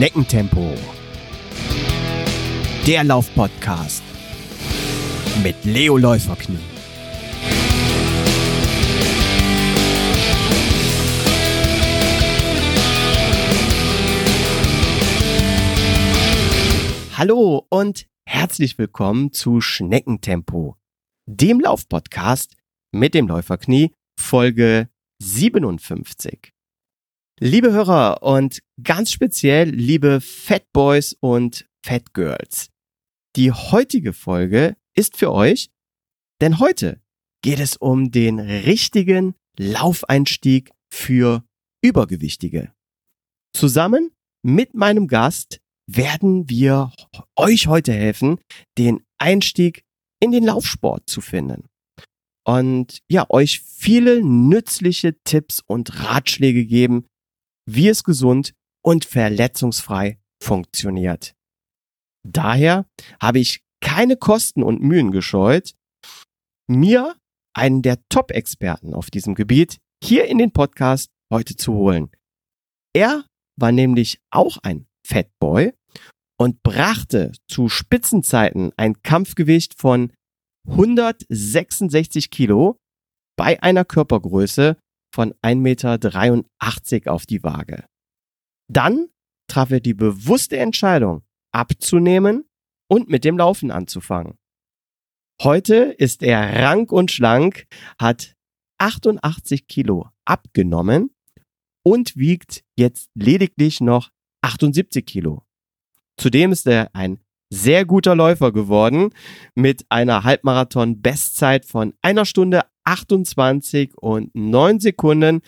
Schneckentempo. Der Laufpodcast mit Leo Läuferknie. Hallo und herzlich willkommen zu Schneckentempo, dem Laufpodcast mit dem Läuferknie, Folge 57. Liebe Hörer und ganz speziell liebe Fat Boys und Fat Girls. Die heutige Folge ist für euch, denn heute geht es um den richtigen Laufeinstieg für Übergewichtige. Zusammen mit meinem Gast werden wir euch heute helfen, den Einstieg in den Laufsport zu finden. Und ja, euch viele nützliche Tipps und Ratschläge geben, wie es gesund und verletzungsfrei funktioniert. Daher habe ich keine Kosten und Mühen gescheut, mir einen der Top-Experten auf diesem Gebiet hier in den Podcast heute zu holen. Er war nämlich auch ein Fatboy und brachte zu Spitzenzeiten ein Kampfgewicht von 166 Kilo bei einer Körpergröße von 1,83 Meter auf die Waage. Dann traf er die bewusste Entscheidung, abzunehmen und mit dem Laufen anzufangen. Heute ist er rank und schlank, hat 88 Kilo abgenommen und wiegt jetzt lediglich noch 78 Kilo. Zudem ist er ein sehr guter Läufer geworden mit einer Halbmarathon-Bestzeit von einer Stunde 28 und 9 Sekunden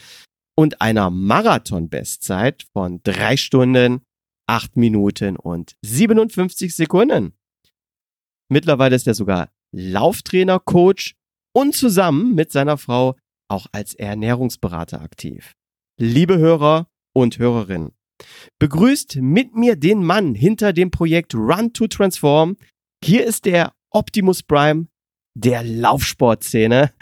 und einer Marathon-Bestzeit von 3 Stunden, 8 Minuten und 57 Sekunden. Mittlerweile ist er sogar Lauftrainer, Coach und zusammen mit seiner Frau auch als Ernährungsberater aktiv. Liebe Hörer und Hörerinnen, begrüßt mit mir den Mann hinter dem Projekt Run to Transform. Hier ist der Optimus Prime der Laufsportszene.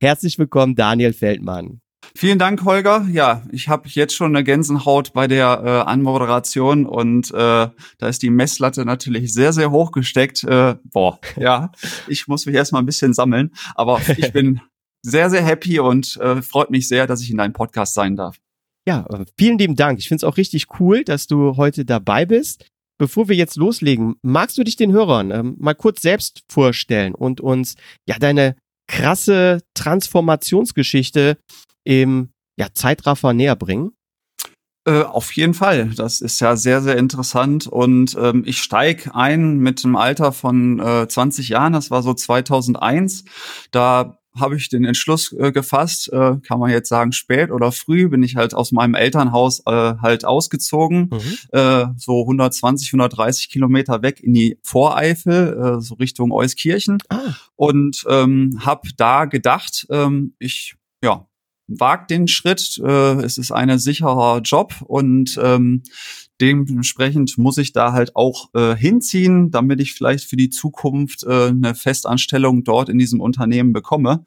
Herzlich willkommen, Daniel Feldmann. Vielen Dank, Holger. Ja, ich habe jetzt schon eine Gänsehaut bei der äh, Anmoderation und äh, da ist die Messlatte natürlich sehr, sehr hoch gesteckt. Äh, boah, ja, ich muss mich erstmal ein bisschen sammeln, aber ich bin sehr, sehr happy und äh, freut mich sehr, dass ich in deinem Podcast sein darf. Ja, vielen lieben Dank. Ich finde es auch richtig cool, dass du heute dabei bist. Bevor wir jetzt loslegen, magst du dich den Hörern ähm, mal kurz selbst vorstellen und uns ja deine krasse Transformationsgeschichte im ja, Zeitraffer näher bringen? Äh, auf jeden Fall. Das ist ja sehr, sehr interessant. Und ähm, ich steig ein mit einem Alter von äh, 20 Jahren. Das war so 2001. Da habe ich den Entschluss äh, gefasst, äh, kann man jetzt sagen spät oder früh, bin ich halt aus meinem Elternhaus äh, halt ausgezogen, mhm. äh, so 120, 130 Kilometer weg in die Voreifel, äh, so Richtung Euskirchen ah. und ähm, habe da gedacht, ähm, ich ja wagt den Schritt, äh, es ist ein sicherer Job und ähm, dementsprechend muss ich da halt auch äh, hinziehen, damit ich vielleicht für die Zukunft äh, eine Festanstellung dort in diesem Unternehmen bekomme.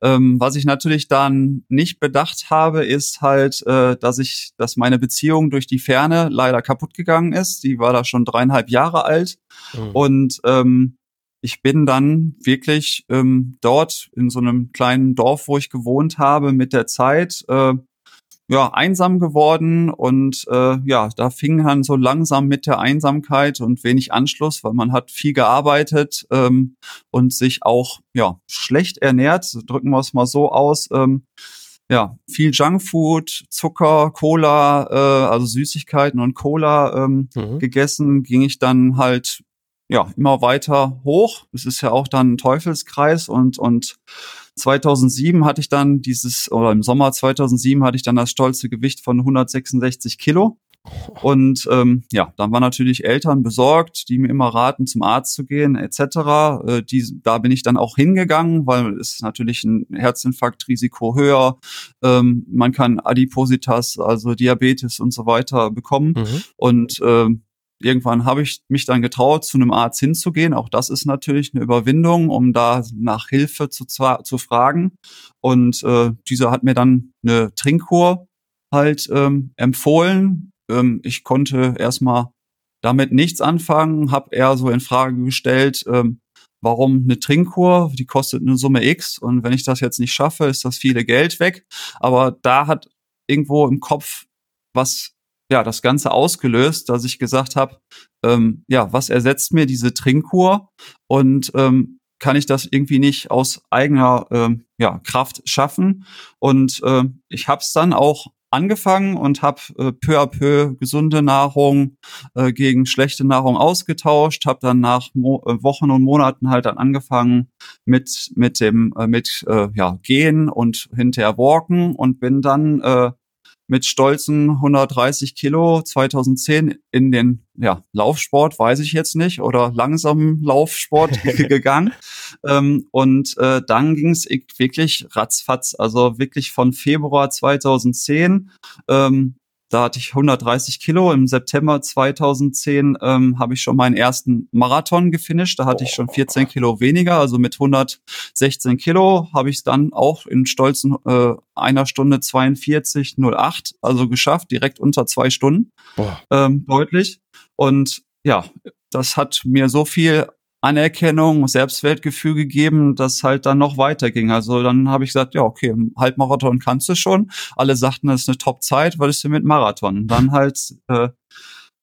Ähm, was ich natürlich dann nicht bedacht habe, ist halt, äh, dass ich, dass meine Beziehung durch die Ferne leider kaputt gegangen ist. Die war da schon dreieinhalb Jahre alt mhm. und ähm, ich bin dann wirklich ähm, dort in so einem kleinen Dorf, wo ich gewohnt habe, mit der Zeit äh, ja, einsam geworden und äh, ja, da fing dann so langsam mit der Einsamkeit und wenig Anschluss, weil man hat viel gearbeitet ähm, und sich auch ja schlecht ernährt, drücken wir es mal so aus. Ähm, ja, viel Junkfood, Zucker, Cola, äh, also Süßigkeiten und Cola ähm, mhm. gegessen, ging ich dann halt ja immer weiter hoch. Es ist ja auch dann ein Teufelskreis und und 2007 hatte ich dann dieses, oder im Sommer 2007 hatte ich dann das stolze Gewicht von 166 Kilo. Und ähm, ja, dann waren natürlich Eltern besorgt, die mir immer raten, zum Arzt zu gehen, etc. Äh, die, da bin ich dann auch hingegangen, weil es natürlich ein Herzinfarktrisiko höher. Ähm, man kann Adipositas, also Diabetes und so weiter bekommen. Mhm. Und ähm, irgendwann habe ich mich dann getraut, zu einem Arzt hinzugehen. Auch das ist natürlich eine Überwindung, um da nach Hilfe zu, zu fragen. Und äh, dieser hat mir dann eine Trinkkur halt ähm, empfohlen. ähm, ich konnte erstmal damit nichts anfangen, habe eher so in Frage gestellt, ähm, warum eine Trinkkur, die kostet eine Summe X und wenn ich das jetzt nicht schaffe, ist das viele Geld weg. Aber da hat irgendwo im Kopf was ja das Ganze ausgelöst, dass ich gesagt habe, ähm, ja, was ersetzt mir diese Trinkkur und ähm, kann ich das irgendwie nicht aus eigener ähm, ja, Kraft schaffen. Und äh, ich habe es dann auch angefangen und habe äh, peu à peu gesunde Nahrung äh, gegen schlechte Nahrung ausgetauscht, habe dann nach Mo äh, Wochen und Monaten halt dann angefangen mit mit dem äh, mit äh, ja gehen und hinterher walken und bin dann äh, mit stolzen 130 Kilo 2010 in den ja, Laufsport, weiß ich jetzt nicht, oder langsamen Laufsport gegangen. Ähm, und äh, dann ging es wirklich ratzfatz, also wirklich von Februar 2010 ähm, da hatte ich 130 Kilo. Im September 2010 ähm, habe ich schon meinen ersten Marathon gefinisht. Da hatte ich schon 14 Kilo weniger. Also mit 116 Kilo habe ich es dann auch in stolzen äh, einer Stunde 42,08 also geschafft, direkt unter zwei Stunden. Ähm, deutlich. Und ja, das hat mir so viel Anerkennung, Selbstwertgefühl gegeben, das halt dann noch weiterging. Also dann habe ich gesagt, ja, okay, Halbmarathon kannst du schon. Alle sagten, das ist eine Top-Zeit, was ist denn mit Marathon? Dann halt äh,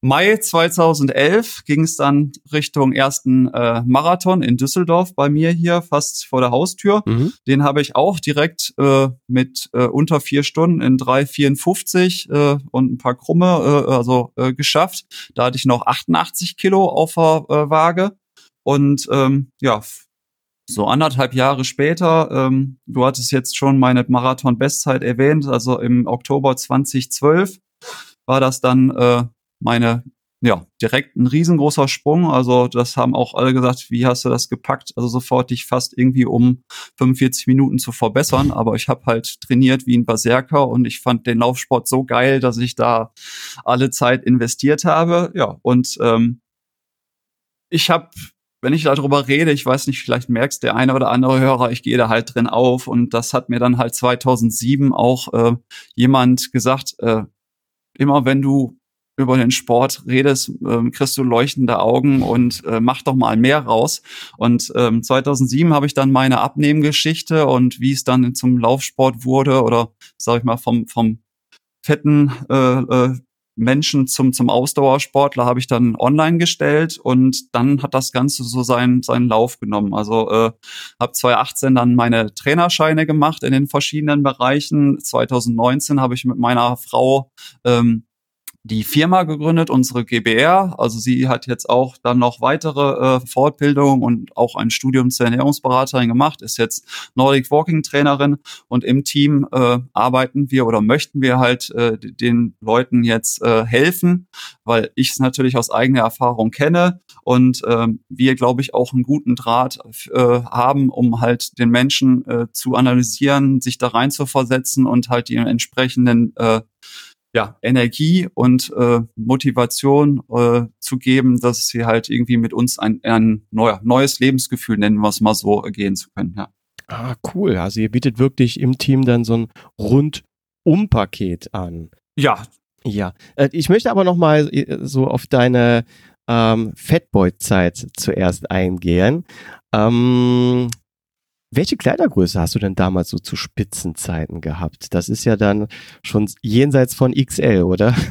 Mai 2011 ging es dann Richtung ersten äh, Marathon in Düsseldorf bei mir hier, fast vor der Haustür. Mhm. Den habe ich auch direkt äh, mit äh, unter vier Stunden in 3,54 äh, und ein paar Krumme äh, also äh, geschafft. Da hatte ich noch 88 Kilo auf der äh, Waage. Und ähm, ja, so anderthalb Jahre später, ähm, du hattest jetzt schon meine Marathon-Bestzeit erwähnt, also im Oktober 2012 war das dann äh, meine, ja, direkt ein riesengroßer Sprung. Also das haben auch alle gesagt, wie hast du das gepackt? Also sofort dich fast irgendwie um 45 Minuten zu verbessern. Aber ich habe halt trainiert wie ein Berserker und ich fand den Laufsport so geil, dass ich da alle Zeit investiert habe. Ja, und ähm, ich habe wenn ich darüber rede, ich weiß nicht, vielleicht merkst der eine oder andere Hörer, ich gehe da halt drin auf und das hat mir dann halt 2007 auch äh, jemand gesagt, äh, immer wenn du über den Sport redest, äh, kriegst du leuchtende Augen und äh, mach doch mal mehr raus. Und ähm, 2007 habe ich dann meine Abnehmgeschichte und wie es dann zum Laufsport wurde oder sag ich mal vom vom fetten äh, äh, Menschen zum, zum Ausdauersportler habe ich dann online gestellt und dann hat das Ganze so seinen, seinen Lauf genommen. Also äh, habe 2018 dann meine Trainerscheine gemacht in den verschiedenen Bereichen. 2019 habe ich mit meiner Frau ähm, die Firma gegründet, unsere GBR. Also sie hat jetzt auch dann noch weitere äh, Fortbildungen und auch ein Studium zur Ernährungsberaterin gemacht, ist jetzt Nordic Walking Trainerin und im Team äh, arbeiten wir oder möchten wir halt äh, den Leuten jetzt äh, helfen, weil ich es natürlich aus eigener Erfahrung kenne und äh, wir, glaube ich, auch einen guten Draht äh, haben, um halt den Menschen äh, zu analysieren, sich da rein zu versetzen und halt die entsprechenden äh, ja, Energie und äh, Motivation äh, zu geben, dass sie halt irgendwie mit uns ein, ein neuer, neues Lebensgefühl, nennen wir es mal so, gehen zu können, ja. Ah, cool. Also ihr bietet wirklich im Team dann so ein Rundum-Paket an. Ja. Ja. Äh, ich möchte aber noch mal äh, so auf deine ähm, Fatboy-Zeit zuerst eingehen. Ähm, welche Kleidergröße hast du denn damals so zu Spitzenzeiten gehabt? Das ist ja dann schon jenseits von XL, oder?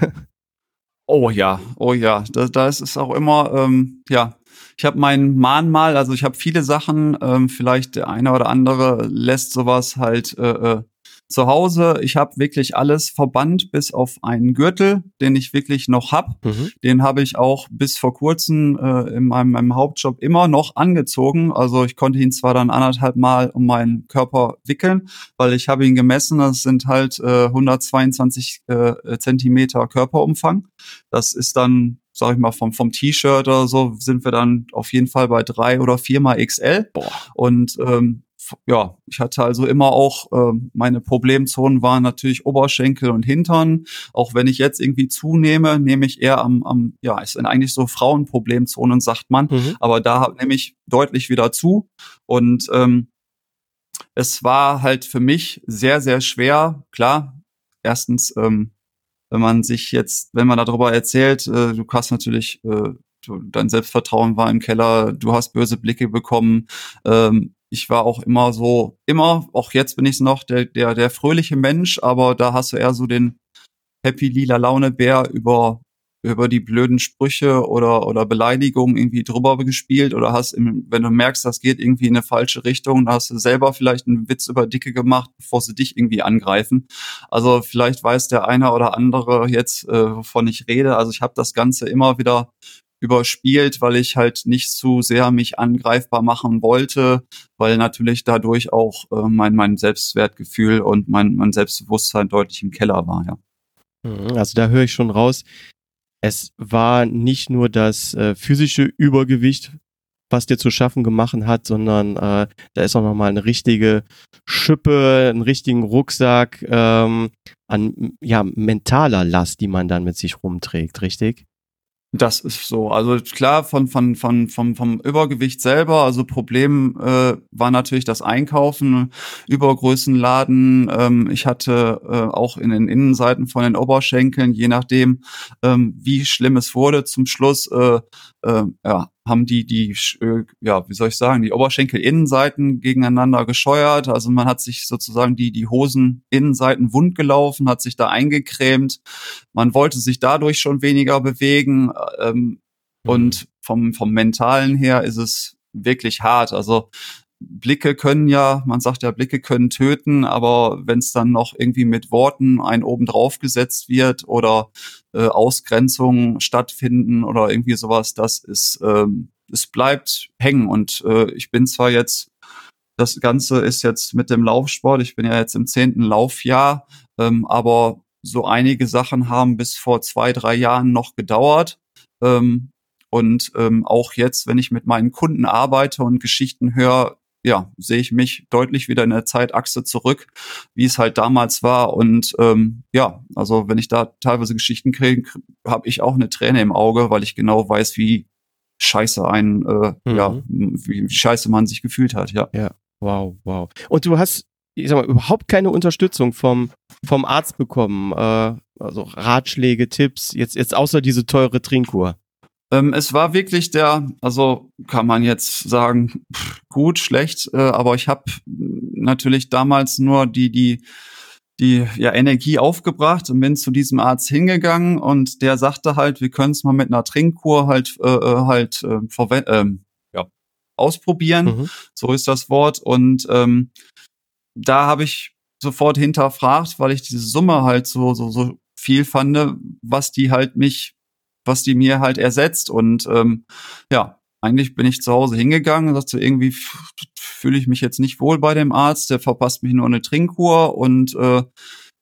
Oh ja, oh ja, da, da ist es auch immer, ähm, ja, ich habe mein Mahnmal, also ich habe viele Sachen, ähm, vielleicht der eine oder andere lässt sowas halt äh, äh zu Hause. Ich habe wirklich alles verbannt, bis auf einen Gürtel, den ich wirklich noch hab. Mhm. Den habe ich auch bis vor kurzem äh, in meinem, meinem, Hauptjob immer noch angezogen. Also ich konnte ihn zwar dann anderthalb Mal um meinen Körper wickeln, weil ich habe ihn gemessen. Das sind halt äh, 122 äh, Zentimeter Körperumfang. Das ist dann sag ich mal, vom, vom T-Shirt oder so, sind wir dann auf jeden Fall bei drei oder viermal XL. Boah. Und ähm, ja, ich hatte also immer auch, äh, meine Problemzonen waren natürlich Oberschenkel und Hintern. Auch wenn ich jetzt irgendwie zunehme, nehme ich eher am, am ja, es sind eigentlich so Frauenproblemzonen, sagt man. Mhm. Aber da nehme ich deutlich wieder zu. Und ähm, es war halt für mich sehr, sehr schwer. Klar, erstens ähm, wenn man sich jetzt, wenn man darüber erzählt, äh, du hast natürlich, äh, dein Selbstvertrauen war im Keller, du hast böse Blicke bekommen. Ähm, ich war auch immer so, immer, auch jetzt bin ich noch, der, der, der fröhliche Mensch, aber da hast du eher so den Happy Lila Laune Bär über über die blöden Sprüche oder, oder Beleidigungen irgendwie drüber gespielt oder hast, im, wenn du merkst, das geht irgendwie in eine falsche Richtung, dann hast du selber vielleicht einen Witz über Dicke gemacht, bevor sie dich irgendwie angreifen. Also vielleicht weiß der eine oder andere jetzt, äh, wovon ich rede. Also ich habe das Ganze immer wieder überspielt, weil ich halt nicht zu sehr mich angreifbar machen wollte, weil natürlich dadurch auch äh, mein, mein Selbstwertgefühl und mein, mein Selbstbewusstsein deutlich im Keller war, ja. Mhm, also da höre ich schon raus, es war nicht nur das äh, physische Übergewicht, was dir zu schaffen gemacht hat, sondern äh, da ist auch nochmal eine richtige Schippe, einen richtigen Rucksack ähm, an ja, mentaler Last, die man dann mit sich rumträgt, richtig? Das ist so. Also klar, von, von, von, vom, vom Übergewicht selber, also Problem äh, war natürlich das Einkaufen, Übergrößenladen. Ähm, ich hatte äh, auch in den Innenseiten von den Oberschenkeln, je nachdem, ähm, wie schlimm es wurde, zum Schluss äh, äh, ja, haben die, die, äh, ja, wie soll ich sagen, die Oberschenkelinnenseiten gegeneinander gescheuert. Also man hat sich sozusagen die, die Hoseninnenseiten wund gelaufen, hat sich da eingecremt. Man wollte sich dadurch schon weniger bewegen. Ähm, mhm. Und vom, vom Mentalen her ist es wirklich hart. Also Blicke können ja, man sagt ja, Blicke können töten, aber wenn es dann noch irgendwie mit Worten ein oben drauf gesetzt wird oder äh, Ausgrenzungen stattfinden oder irgendwie sowas, das ist, ähm, es bleibt hängen. Und äh, ich bin zwar jetzt, das Ganze ist jetzt mit dem Laufsport, ich bin ja jetzt im zehnten Laufjahr, ähm, aber so einige Sachen haben bis vor zwei, drei Jahren noch gedauert. Ähm, und ähm, auch jetzt, wenn ich mit meinen Kunden arbeite und Geschichten höre, ja, sehe ich mich deutlich wieder in der Zeitachse zurück, wie es halt damals war. Und ähm, ja, also wenn ich da teilweise Geschichten kriege, habe ich auch eine Träne im Auge, weil ich genau weiß, wie scheiße ein, äh, mhm. ja, wie, wie scheiße man sich gefühlt hat, ja. Ja, wow, wow. Und du hast, ich sag mal, überhaupt keine Unterstützung vom, vom Arzt bekommen, äh, also Ratschläge, Tipps, jetzt, jetzt außer diese teure Trinkkur. Ähm, es war wirklich der, also kann man jetzt sagen, pff, gut, schlecht, äh, aber ich habe natürlich damals nur die, die, die ja, Energie aufgebracht und bin zu diesem Arzt hingegangen und der sagte halt, wir können es mal mit einer Trinkkur halt äh, äh halt äh, verwenden, äh, ja, ausprobieren. Mhm. So ist das Wort. Und ähm, da habe ich sofort hinterfragt, weil ich diese Summe halt so, so, so viel fand, was die halt mich was die mir halt ersetzt. Und ähm, ja, eigentlich bin ich zu Hause hingegangen und sagte, irgendwie fühle ich mich jetzt nicht wohl bei dem Arzt, der verpasst mich nur eine Trinkkur und äh,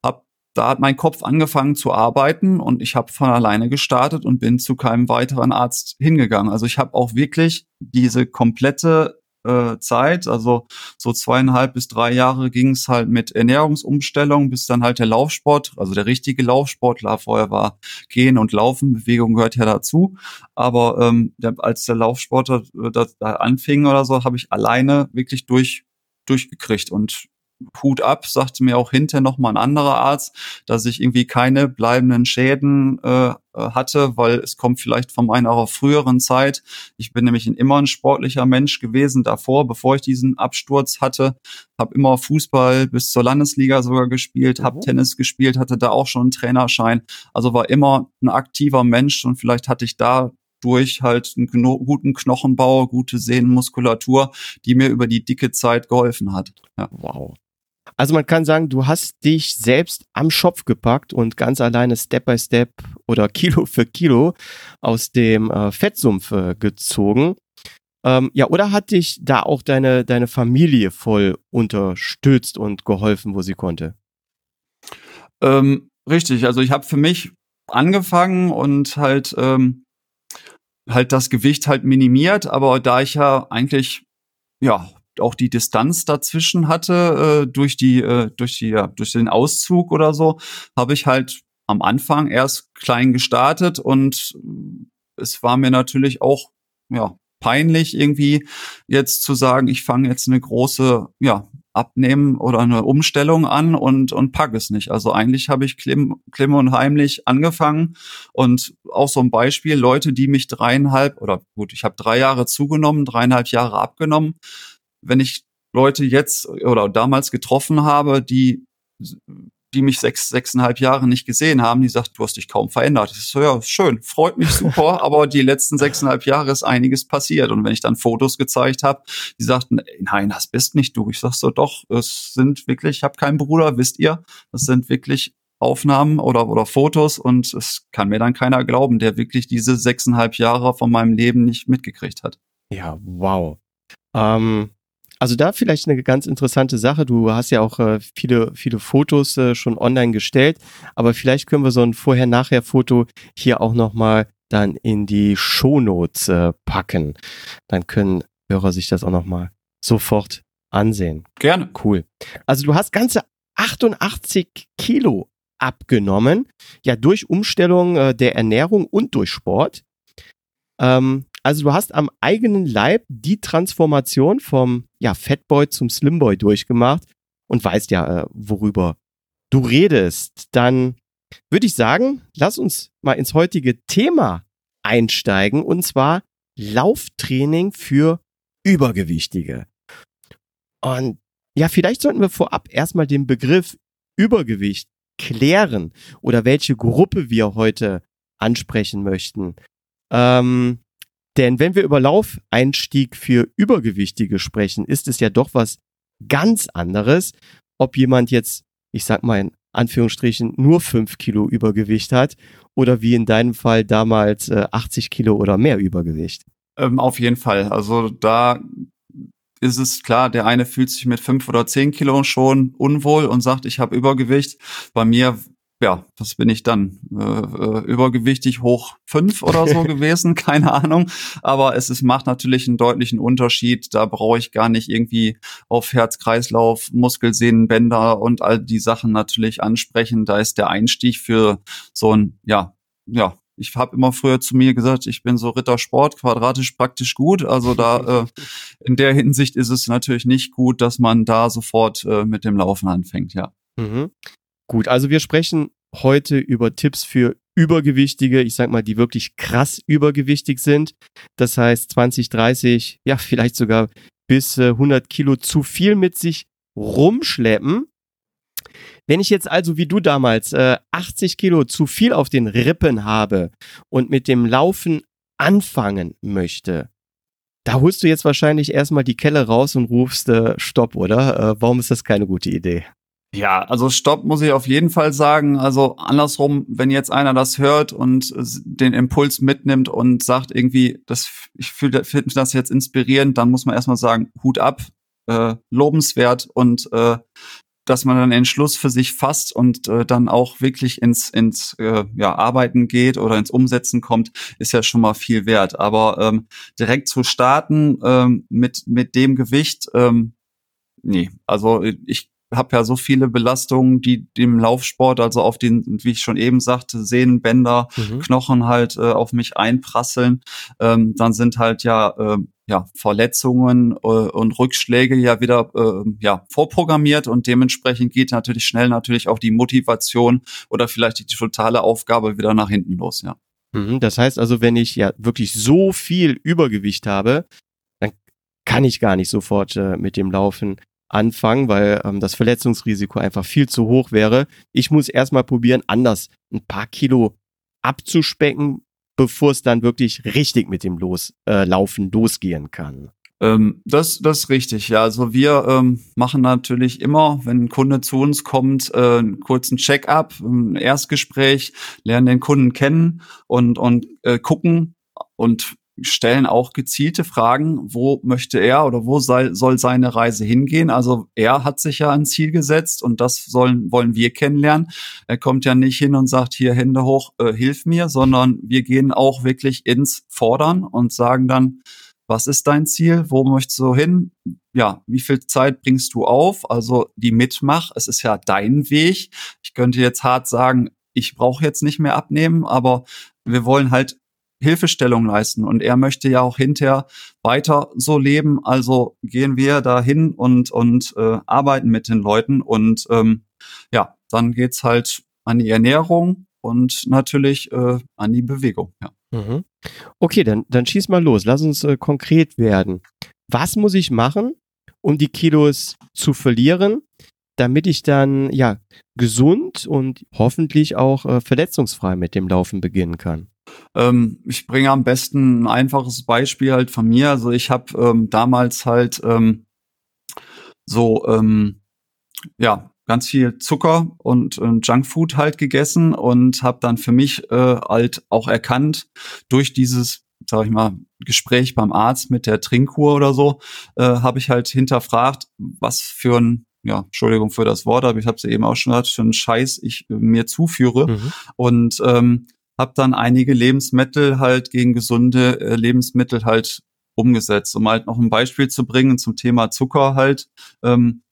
hab, da hat mein Kopf angefangen zu arbeiten und ich habe von alleine gestartet und bin zu keinem weiteren Arzt hingegangen. Also ich habe auch wirklich diese komplette äh, Zeit. Also so zweieinhalb bis drei Jahre ging es halt mit Ernährungsumstellung, bis dann halt der Laufsport, also der richtige Laufsport, klar, vorher war Gehen und Laufen, Bewegung gehört ja dazu. Aber ähm, der, als der Laufsport da, da anfing oder so, habe ich alleine wirklich durch durchgekriegt und Hut ab, sagte mir auch hinterher noch mal ein anderer Arzt, dass ich irgendwie keine bleibenden Schäden äh, äh, hatte, weil es kommt vielleicht von meiner früheren Zeit. Ich bin nämlich immer ein sportlicher Mensch gewesen davor, bevor ich diesen Absturz hatte. Habe immer Fußball bis zur Landesliga sogar gespielt, habe mhm. Tennis gespielt, hatte da auch schon einen Trainerschein. Also war immer ein aktiver Mensch und vielleicht hatte ich da durch halt einen guten Knochenbau, gute Sehnenmuskulatur, die mir über die dicke Zeit geholfen hat. Ja. Wow. Also man kann sagen, du hast dich selbst am Schopf gepackt und ganz alleine Step by Step oder Kilo für Kilo aus dem äh, Fettsumpf äh, gezogen. Ähm, ja, oder hat dich da auch deine, deine Familie voll unterstützt und geholfen, wo sie konnte? Ähm, richtig, also ich habe für mich angefangen und halt ähm, halt das Gewicht halt minimiert, aber da ich ja eigentlich ja auch die Distanz dazwischen hatte äh, durch die äh, durch die ja, durch den Auszug oder so, habe ich halt am Anfang erst klein gestartet und es war mir natürlich auch ja peinlich irgendwie jetzt zu sagen, ich fange jetzt eine große ja Abnehmen oder eine Umstellung an und, und pack es nicht. Also eigentlich habe ich Klimm, Klimm und heimlich angefangen und auch so ein Beispiel, Leute, die mich dreieinhalb oder gut, ich habe drei Jahre zugenommen, dreieinhalb Jahre abgenommen. Wenn ich Leute jetzt oder damals getroffen habe, die die mich sechs, sechseinhalb Jahre nicht gesehen haben, die sagt, du hast dich kaum verändert. Ich so, ja, schön, freut mich super, aber die letzten sechseinhalb Jahre ist einiges passiert. Und wenn ich dann Fotos gezeigt habe, die sagten, nein, das bist nicht du. Ich sag so, doch, es sind wirklich, ich habe keinen Bruder, wisst ihr, das sind wirklich Aufnahmen oder, oder Fotos und es kann mir dann keiner glauben, der wirklich diese sechseinhalb Jahre von meinem Leben nicht mitgekriegt hat. Ja, wow. Ähm, also da vielleicht eine ganz interessante Sache. Du hast ja auch äh, viele, viele Fotos äh, schon online gestellt, aber vielleicht können wir so ein Vorher-Nachher-Foto hier auch nochmal dann in die Shownotes äh, packen. Dann können Hörer sich das auch nochmal sofort ansehen. Gerne. Cool. Also du hast ganze 88 Kilo abgenommen, ja durch Umstellung äh, der Ernährung und durch Sport. Ähm, also du hast am eigenen Leib die Transformation vom ja, Fatboy zum Slimboy durchgemacht und weißt ja, äh, worüber du redest. Dann würde ich sagen, lass uns mal ins heutige Thema einsteigen und zwar Lauftraining für Übergewichtige. Und ja, vielleicht sollten wir vorab erstmal den Begriff Übergewicht klären oder welche Gruppe wir heute ansprechen möchten. Ähm, denn wenn wir über Laufeinstieg für Übergewichtige sprechen, ist es ja doch was ganz anderes, ob jemand jetzt, ich sag mal in Anführungsstrichen, nur fünf Kilo Übergewicht hat oder wie in deinem Fall damals äh, 80 Kilo oder mehr Übergewicht. Ähm, auf jeden Fall. Also da ist es klar, der eine fühlt sich mit fünf oder zehn Kilo schon unwohl und sagt, ich habe Übergewicht. Bei mir ja, was bin ich dann? Äh, äh, übergewichtig hoch fünf oder so gewesen, keine Ahnung. Aber es ist, macht natürlich einen deutlichen Unterschied. Da brauche ich gar nicht irgendwie auf Herz-Kreislauf, Muskelsehnen, Bänder und all die Sachen natürlich ansprechen. Da ist der Einstieg für so ein, ja, ja, ich habe immer früher zu mir gesagt, ich bin so Rittersport, quadratisch praktisch gut. Also da äh, in der Hinsicht ist es natürlich nicht gut, dass man da sofort äh, mit dem Laufen anfängt, ja. Mhm. Gut, also wir sprechen heute über Tipps für Übergewichtige, ich sag mal, die wirklich krass übergewichtig sind. Das heißt 20, 30, ja, vielleicht sogar bis 100 äh, Kilo zu viel mit sich rumschleppen. Wenn ich jetzt also wie du damals äh, 80 Kilo zu viel auf den Rippen habe und mit dem Laufen anfangen möchte, da holst du jetzt wahrscheinlich erstmal die Kelle raus und rufst äh, Stopp, oder? Äh, warum ist das keine gute Idee? Ja, also Stopp muss ich auf jeden Fall sagen. Also andersrum, wenn jetzt einer das hört und den Impuls mitnimmt und sagt irgendwie, das, ich fühle find das jetzt inspirierend, dann muss man erstmal sagen, Hut ab, äh, lobenswert und äh, dass man dann den Entschluss für sich fasst und äh, dann auch wirklich ins, ins äh, ja, Arbeiten geht oder ins Umsetzen kommt, ist ja schon mal viel wert. Aber ähm, direkt zu starten ähm, mit, mit dem Gewicht, ähm, nee, also ich habe ja so viele Belastungen, die dem Laufsport, also auf den, wie ich schon eben sagte, Sehnen, Bänder, mhm. Knochen halt äh, auf mich einprasseln. Ähm, dann sind halt ja äh, ja, Verletzungen äh, und Rückschläge ja wieder äh, ja, vorprogrammiert und dementsprechend geht natürlich schnell natürlich auch die Motivation oder vielleicht die totale Aufgabe wieder nach hinten los, ja. Mhm, das heißt also, wenn ich ja wirklich so viel Übergewicht habe, dann kann ich gar nicht sofort äh, mit dem Laufen anfangen, weil ähm, das Verletzungsrisiko einfach viel zu hoch wäre. Ich muss erstmal probieren, anders ein paar Kilo abzuspecken, bevor es dann wirklich richtig mit dem Los, äh, Laufen losgehen kann. Ähm, das, das ist richtig, ja. Also wir ähm, machen natürlich immer, wenn ein Kunde zu uns kommt, äh, einen kurzen Check-up, ein Erstgespräch, lernen den Kunden kennen und, und äh, gucken und stellen auch gezielte Fragen, wo möchte er oder wo soll, soll seine Reise hingehen. Also er hat sich ja ein Ziel gesetzt und das sollen, wollen wir kennenlernen. Er kommt ja nicht hin und sagt, hier Hände hoch, äh, hilf mir, sondern wir gehen auch wirklich ins Fordern und sagen dann, was ist dein Ziel? Wo möchtest du hin? Ja, wie viel Zeit bringst du auf? Also die Mitmach, es ist ja dein Weg. Ich könnte jetzt hart sagen, ich brauche jetzt nicht mehr abnehmen, aber wir wollen halt Hilfestellung leisten. Und er möchte ja auch hinterher weiter so leben. Also gehen wir dahin und, und äh, arbeiten mit den Leuten. Und ähm, ja, dann geht's halt an die Ernährung und natürlich äh, an die Bewegung. Ja. Mhm. Okay, dann, dann schieß mal los. Lass uns äh, konkret werden. Was muss ich machen, um die Kilos zu verlieren, damit ich dann ja gesund und hoffentlich auch äh, verletzungsfrei mit dem Laufen beginnen kann? Ähm, ich bringe am besten ein einfaches Beispiel halt von mir. Also ich habe ähm, damals halt ähm, so ähm, ja ganz viel Zucker und äh, Junkfood halt gegessen und habe dann für mich äh, halt auch erkannt durch dieses sag ich mal, Gespräch beim Arzt mit der Trinkkur oder so, äh, habe ich halt hinterfragt, was für ein ja, Entschuldigung für das Wort, aber ich habe es eben auch schon gesagt, für einen Scheiß ich äh, mir zuführe. Mhm. Und ähm, habe dann einige Lebensmittel halt gegen gesunde äh, Lebensmittel halt umgesetzt. Um halt noch ein Beispiel zu bringen zum Thema Zucker halt. Ähm,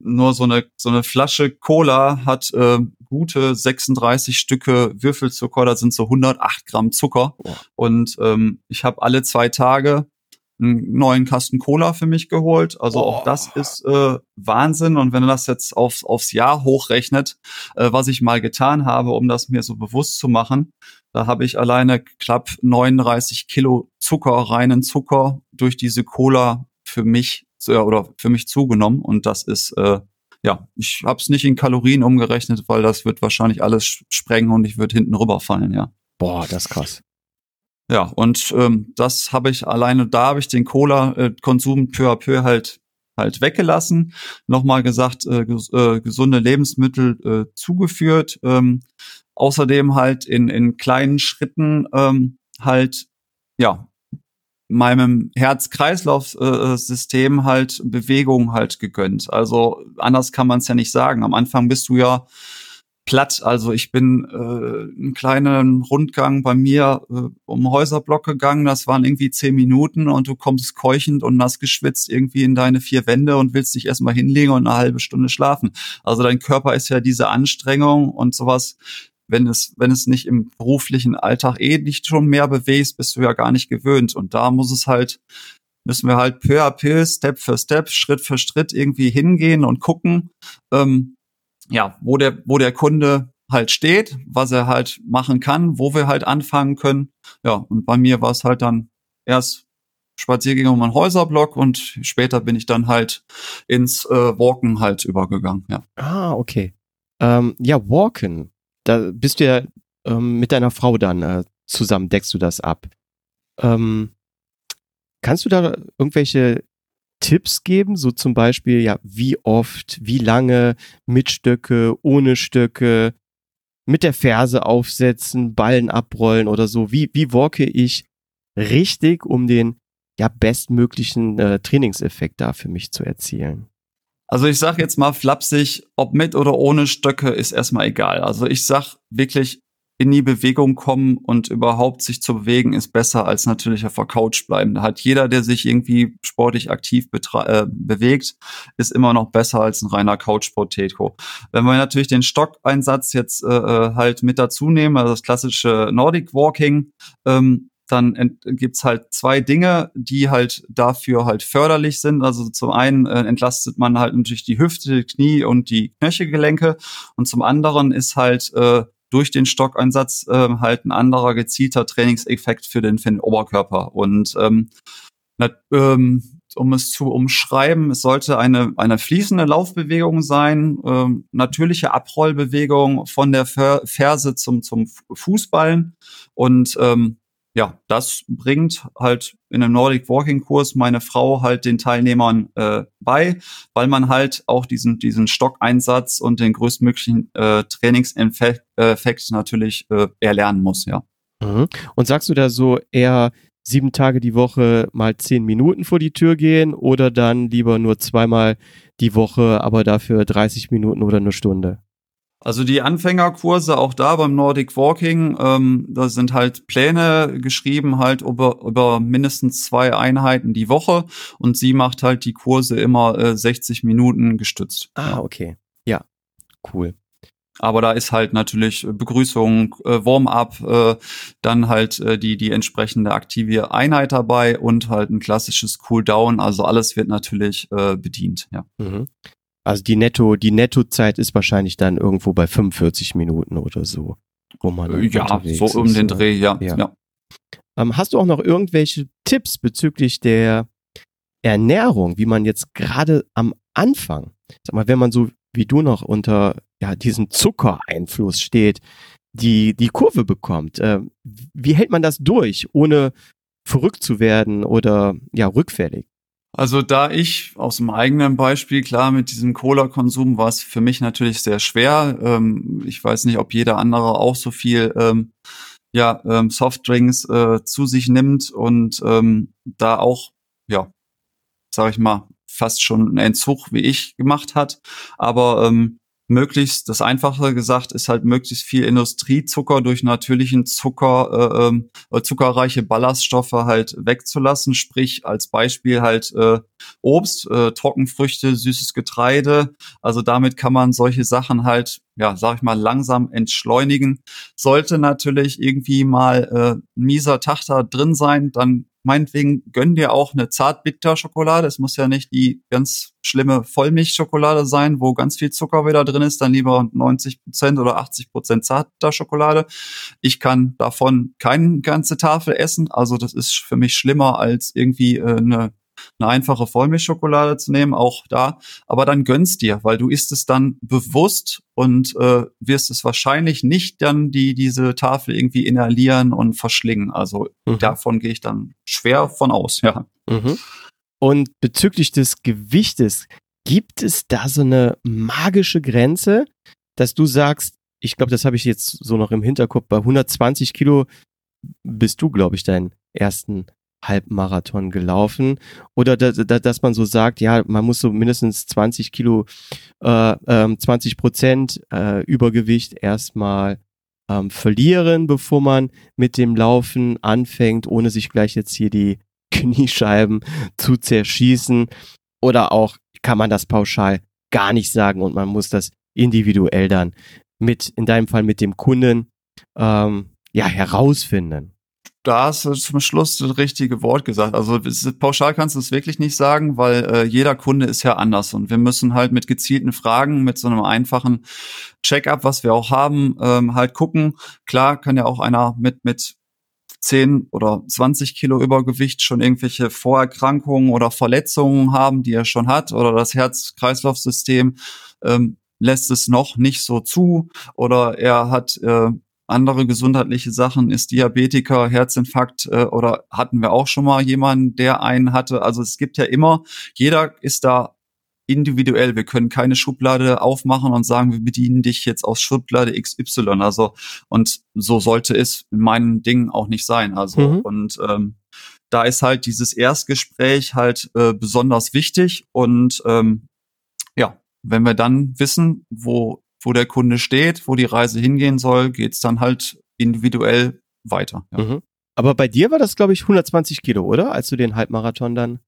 nur so eine, so eine Flasche Cola hat äh, gute 36 Stücke Würfelzucker, das sind so 108 Gramm Zucker. Und ähm, ich habe alle zwei Tage einen neuen Kasten Cola für mich geholt. Also oh. auch das ist äh, Wahnsinn. Und wenn du das jetzt aufs, aufs Jahr hochrechnet, äh, was ich mal getan habe, um das mir so bewusst zu machen, da habe ich alleine knapp 39 Kilo Zucker, reinen Zucker durch diese Cola für mich äh, oder für mich zugenommen. Und das ist äh, ja, ich habe es nicht in Kalorien umgerechnet, weil das wird wahrscheinlich alles sprengen und ich würde hinten rüberfallen, ja. Boah, das ist krass. Ja, und ähm, das habe ich alleine, da habe ich den Cola-Konsum peu à peu halt halt weggelassen. Nochmal gesagt, äh, ges äh, gesunde Lebensmittel äh, zugeführt. Ähm, außerdem halt in, in kleinen Schritten ähm, halt, ja, meinem Herz-Kreislauf-System halt Bewegung halt gegönnt. Also anders kann man es ja nicht sagen. Am Anfang bist du ja platt. Also ich bin äh, einen kleinen Rundgang bei mir äh, um Häuserblock gegangen. Das waren irgendwie zehn Minuten und du kommst keuchend und nass geschwitzt irgendwie in deine vier Wände und willst dich erstmal hinlegen und eine halbe Stunde schlafen. Also dein Körper ist ja diese Anstrengung und sowas. Wenn es, wenn es nicht im beruflichen Alltag eh nicht schon mehr bewegst, bist du ja gar nicht gewöhnt. Und da muss es halt müssen wir halt peu à peu, Step für Step, Schritt für Schritt irgendwie hingehen und gucken, ähm, ja, wo der, wo der Kunde halt steht, was er halt machen kann, wo wir halt anfangen können. Ja, und bei mir war es halt dann erst Spaziergänge um einen Häuserblock und später bin ich dann halt ins äh, Walken halt übergegangen, ja. Ah, okay. Ähm, ja, Walken, da bist du ja ähm, mit deiner Frau dann äh, zusammen, deckst du das ab. Ähm, kannst du da irgendwelche Tipps geben, so zum Beispiel, ja, wie oft, wie lange, mit Stöcke, ohne Stöcke, mit der Ferse aufsetzen, Ballen abrollen oder so. Wie, wie walke ich richtig, um den ja bestmöglichen äh, Trainingseffekt da für mich zu erzielen? Also ich sag jetzt mal flapsig, ob mit oder ohne Stöcke ist erstmal egal. Also ich sag wirklich, in die Bewegung kommen und überhaupt sich zu bewegen ist besser als natürlich auf der Couch bleiben. Da hat jeder, der sich irgendwie sportlich aktiv äh, bewegt, ist immer noch besser als ein reiner Couch-Potato. Wenn wir natürlich den Stockeinsatz jetzt äh, äh halt mit dazu nehmen, also das klassische Nordic Walking, ähm, dann gibt's halt zwei Dinge, die halt dafür halt förderlich sind. Also zum einen äh, entlastet man halt natürlich die Hüfte, die Knie und die Knöchelgelenke und zum anderen ist halt äh, durch den Stockeinsatz äh, halt ein anderer gezielter Trainingseffekt für den, für den Oberkörper. Und ähm, ähm, um es zu umschreiben, es sollte eine, eine fließende Laufbewegung sein, ähm, natürliche Abrollbewegung von der Ferse zum, zum Fußballen und ähm, ja, das bringt halt in einem Nordic Walking Kurs meine Frau halt den Teilnehmern äh, bei, weil man halt auch diesen diesen Stockeinsatz und den größtmöglichen äh, Trainingseffekt natürlich äh, erlernen muss, ja. Mhm. Und sagst du da so eher sieben Tage die Woche mal zehn Minuten vor die Tür gehen oder dann lieber nur zweimal die Woche, aber dafür 30 Minuten oder eine Stunde? Also die Anfängerkurse, auch da beim Nordic Walking, ähm, da sind halt Pläne geschrieben, halt über, über mindestens zwei Einheiten die Woche und sie macht halt die Kurse immer äh, 60 Minuten gestützt. Ah, okay. Ja, cool. Aber da ist halt natürlich Begrüßung, äh, Warm-up, äh, dann halt äh, die, die entsprechende aktive Einheit dabei und halt ein klassisches Cool-Down. Also alles wird natürlich äh, bedient, ja. Mhm. Also die Netto, die Nettozeit ist wahrscheinlich dann irgendwo bei 45 Minuten oder so, wo man ja so um den Dreh, ja. ja. ja. Ähm, hast du auch noch irgendwelche Tipps bezüglich der Ernährung, wie man jetzt gerade am Anfang, sag mal, wenn man so wie du noch unter ja, diesem Zuckereinfluss steht, die, die Kurve bekommt. Äh, wie hält man das durch, ohne verrückt zu werden oder ja, rückfällig? Also da ich aus dem eigenen Beispiel, klar, mit diesem Cola-Konsum war es für mich natürlich sehr schwer. Ähm, ich weiß nicht, ob jeder andere auch so viel ähm, ja, ähm, Softdrinks äh, zu sich nimmt und ähm, da auch, ja, sag ich mal, fast schon einen Entzug wie ich gemacht hat. Aber ähm, möglichst, das Einfache gesagt, ist halt möglichst viel Industriezucker durch natürlichen Zucker, äh, ähm, äh, zuckerreiche Ballaststoffe halt wegzulassen. Sprich, als Beispiel halt äh, Obst, äh, Trockenfrüchte, süßes Getreide. Also damit kann man solche Sachen halt, ja, sag ich mal, langsam entschleunigen. Sollte natürlich irgendwie mal äh, mieser da drin sein, dann meinetwegen gönn dir auch eine Zartbitter-Schokolade. Es muss ja nicht die ganz schlimme Vollmilchschokolade sein, wo ganz viel Zucker wieder drin ist, dann lieber 90 Prozent oder 80 Prozent Zartbitter-Schokolade. Ich kann davon keine ganze Tafel essen, also das ist für mich schlimmer als irgendwie äh, eine eine einfache Vollmilchschokolade zu nehmen, auch da. Aber dann gönnst dir, weil du isst es dann bewusst und äh, wirst es wahrscheinlich nicht dann die diese Tafel irgendwie inhalieren und verschlingen. Also mhm. davon gehe ich dann schwer von aus, ja. Mhm. Und bezüglich des Gewichtes, gibt es da so eine magische Grenze, dass du sagst, ich glaube, das habe ich jetzt so noch im Hinterkopf, bei 120 Kilo bist du, glaube ich, deinen ersten Halbmarathon gelaufen oder da, da, dass man so sagt, ja, man muss so mindestens 20 Kilo, äh, ähm, 20 Prozent äh, Übergewicht erstmal ähm, verlieren, bevor man mit dem Laufen anfängt, ohne sich gleich jetzt hier die Kniescheiben zu zerschießen. Oder auch kann man das pauschal gar nicht sagen und man muss das individuell dann mit, in deinem Fall mit dem Kunden, ähm, ja, herausfinden da hast du zum Schluss das richtige Wort gesagt. Also pauschal kannst du es wirklich nicht sagen, weil äh, jeder Kunde ist ja anders und wir müssen halt mit gezielten Fragen, mit so einem einfachen Check-up, was wir auch haben, ähm, halt gucken. Klar kann ja auch einer mit mit 10 oder 20 Kilo Übergewicht schon irgendwelche Vorerkrankungen oder Verletzungen haben, die er schon hat, oder das Herz-Kreislauf-System ähm, lässt es noch nicht so zu, oder er hat äh, andere gesundheitliche Sachen, ist Diabetiker, Herzinfarkt äh, oder hatten wir auch schon mal jemanden, der einen hatte. Also es gibt ja immer, jeder ist da individuell. Wir können keine Schublade aufmachen und sagen, wir bedienen dich jetzt aus Schublade XY. Also und so sollte es in meinen Dingen auch nicht sein. Also mhm. und ähm, da ist halt dieses Erstgespräch halt äh, besonders wichtig und ähm, ja, wenn wir dann wissen, wo wo der Kunde steht, wo die Reise hingehen soll, geht's dann halt individuell weiter. Ja. Mhm. Aber bei dir war das, glaube ich, 120 Kilo, oder? Als du den Halbmarathon dann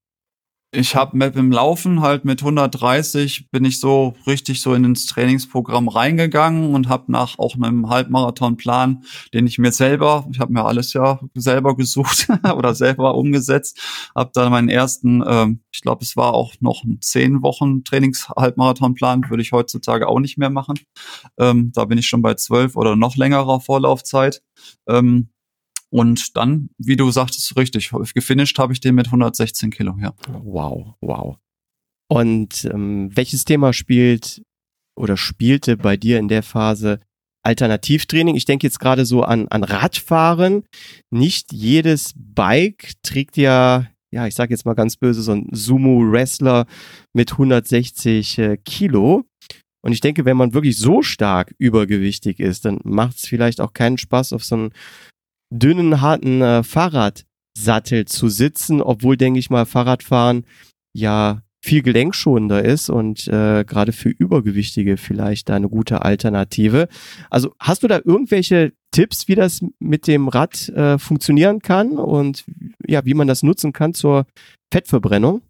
ich habe mit dem Laufen halt mit 130 bin ich so richtig so in ins Trainingsprogramm reingegangen und habe nach auch einem Halbmarathonplan, den ich mir selber, ich habe mir alles ja selber gesucht oder selber umgesetzt, habe dann meinen ersten, ähm, ich glaube es war auch noch ein zehn Wochen Trainings-Halbmarathonplan, würde ich heutzutage auch nicht mehr machen. Ähm, da bin ich schon bei zwölf oder noch längerer Vorlaufzeit. Ähm, und dann, wie du sagtest, richtig, gefinisht habe ich den mit 116 Kilo, ja. Wow, wow. Und ähm, welches Thema spielt oder spielte bei dir in der Phase Alternativtraining? Ich denke jetzt gerade so an, an Radfahren. Nicht jedes Bike trägt ja, ja, ich sage jetzt mal ganz böse, so ein Sumo-Wrestler mit 160 äh, Kilo. Und ich denke, wenn man wirklich so stark übergewichtig ist, dann macht es vielleicht auch keinen Spaß, auf so ein dünnen, harten äh, Fahrradsattel zu sitzen, obwohl, denke ich mal, Fahrradfahren ja viel gelenkschonender ist und äh, gerade für Übergewichtige vielleicht da eine gute Alternative. Also hast du da irgendwelche Tipps, wie das mit dem Rad äh, funktionieren kann und ja, wie man das nutzen kann zur Fettverbrennung?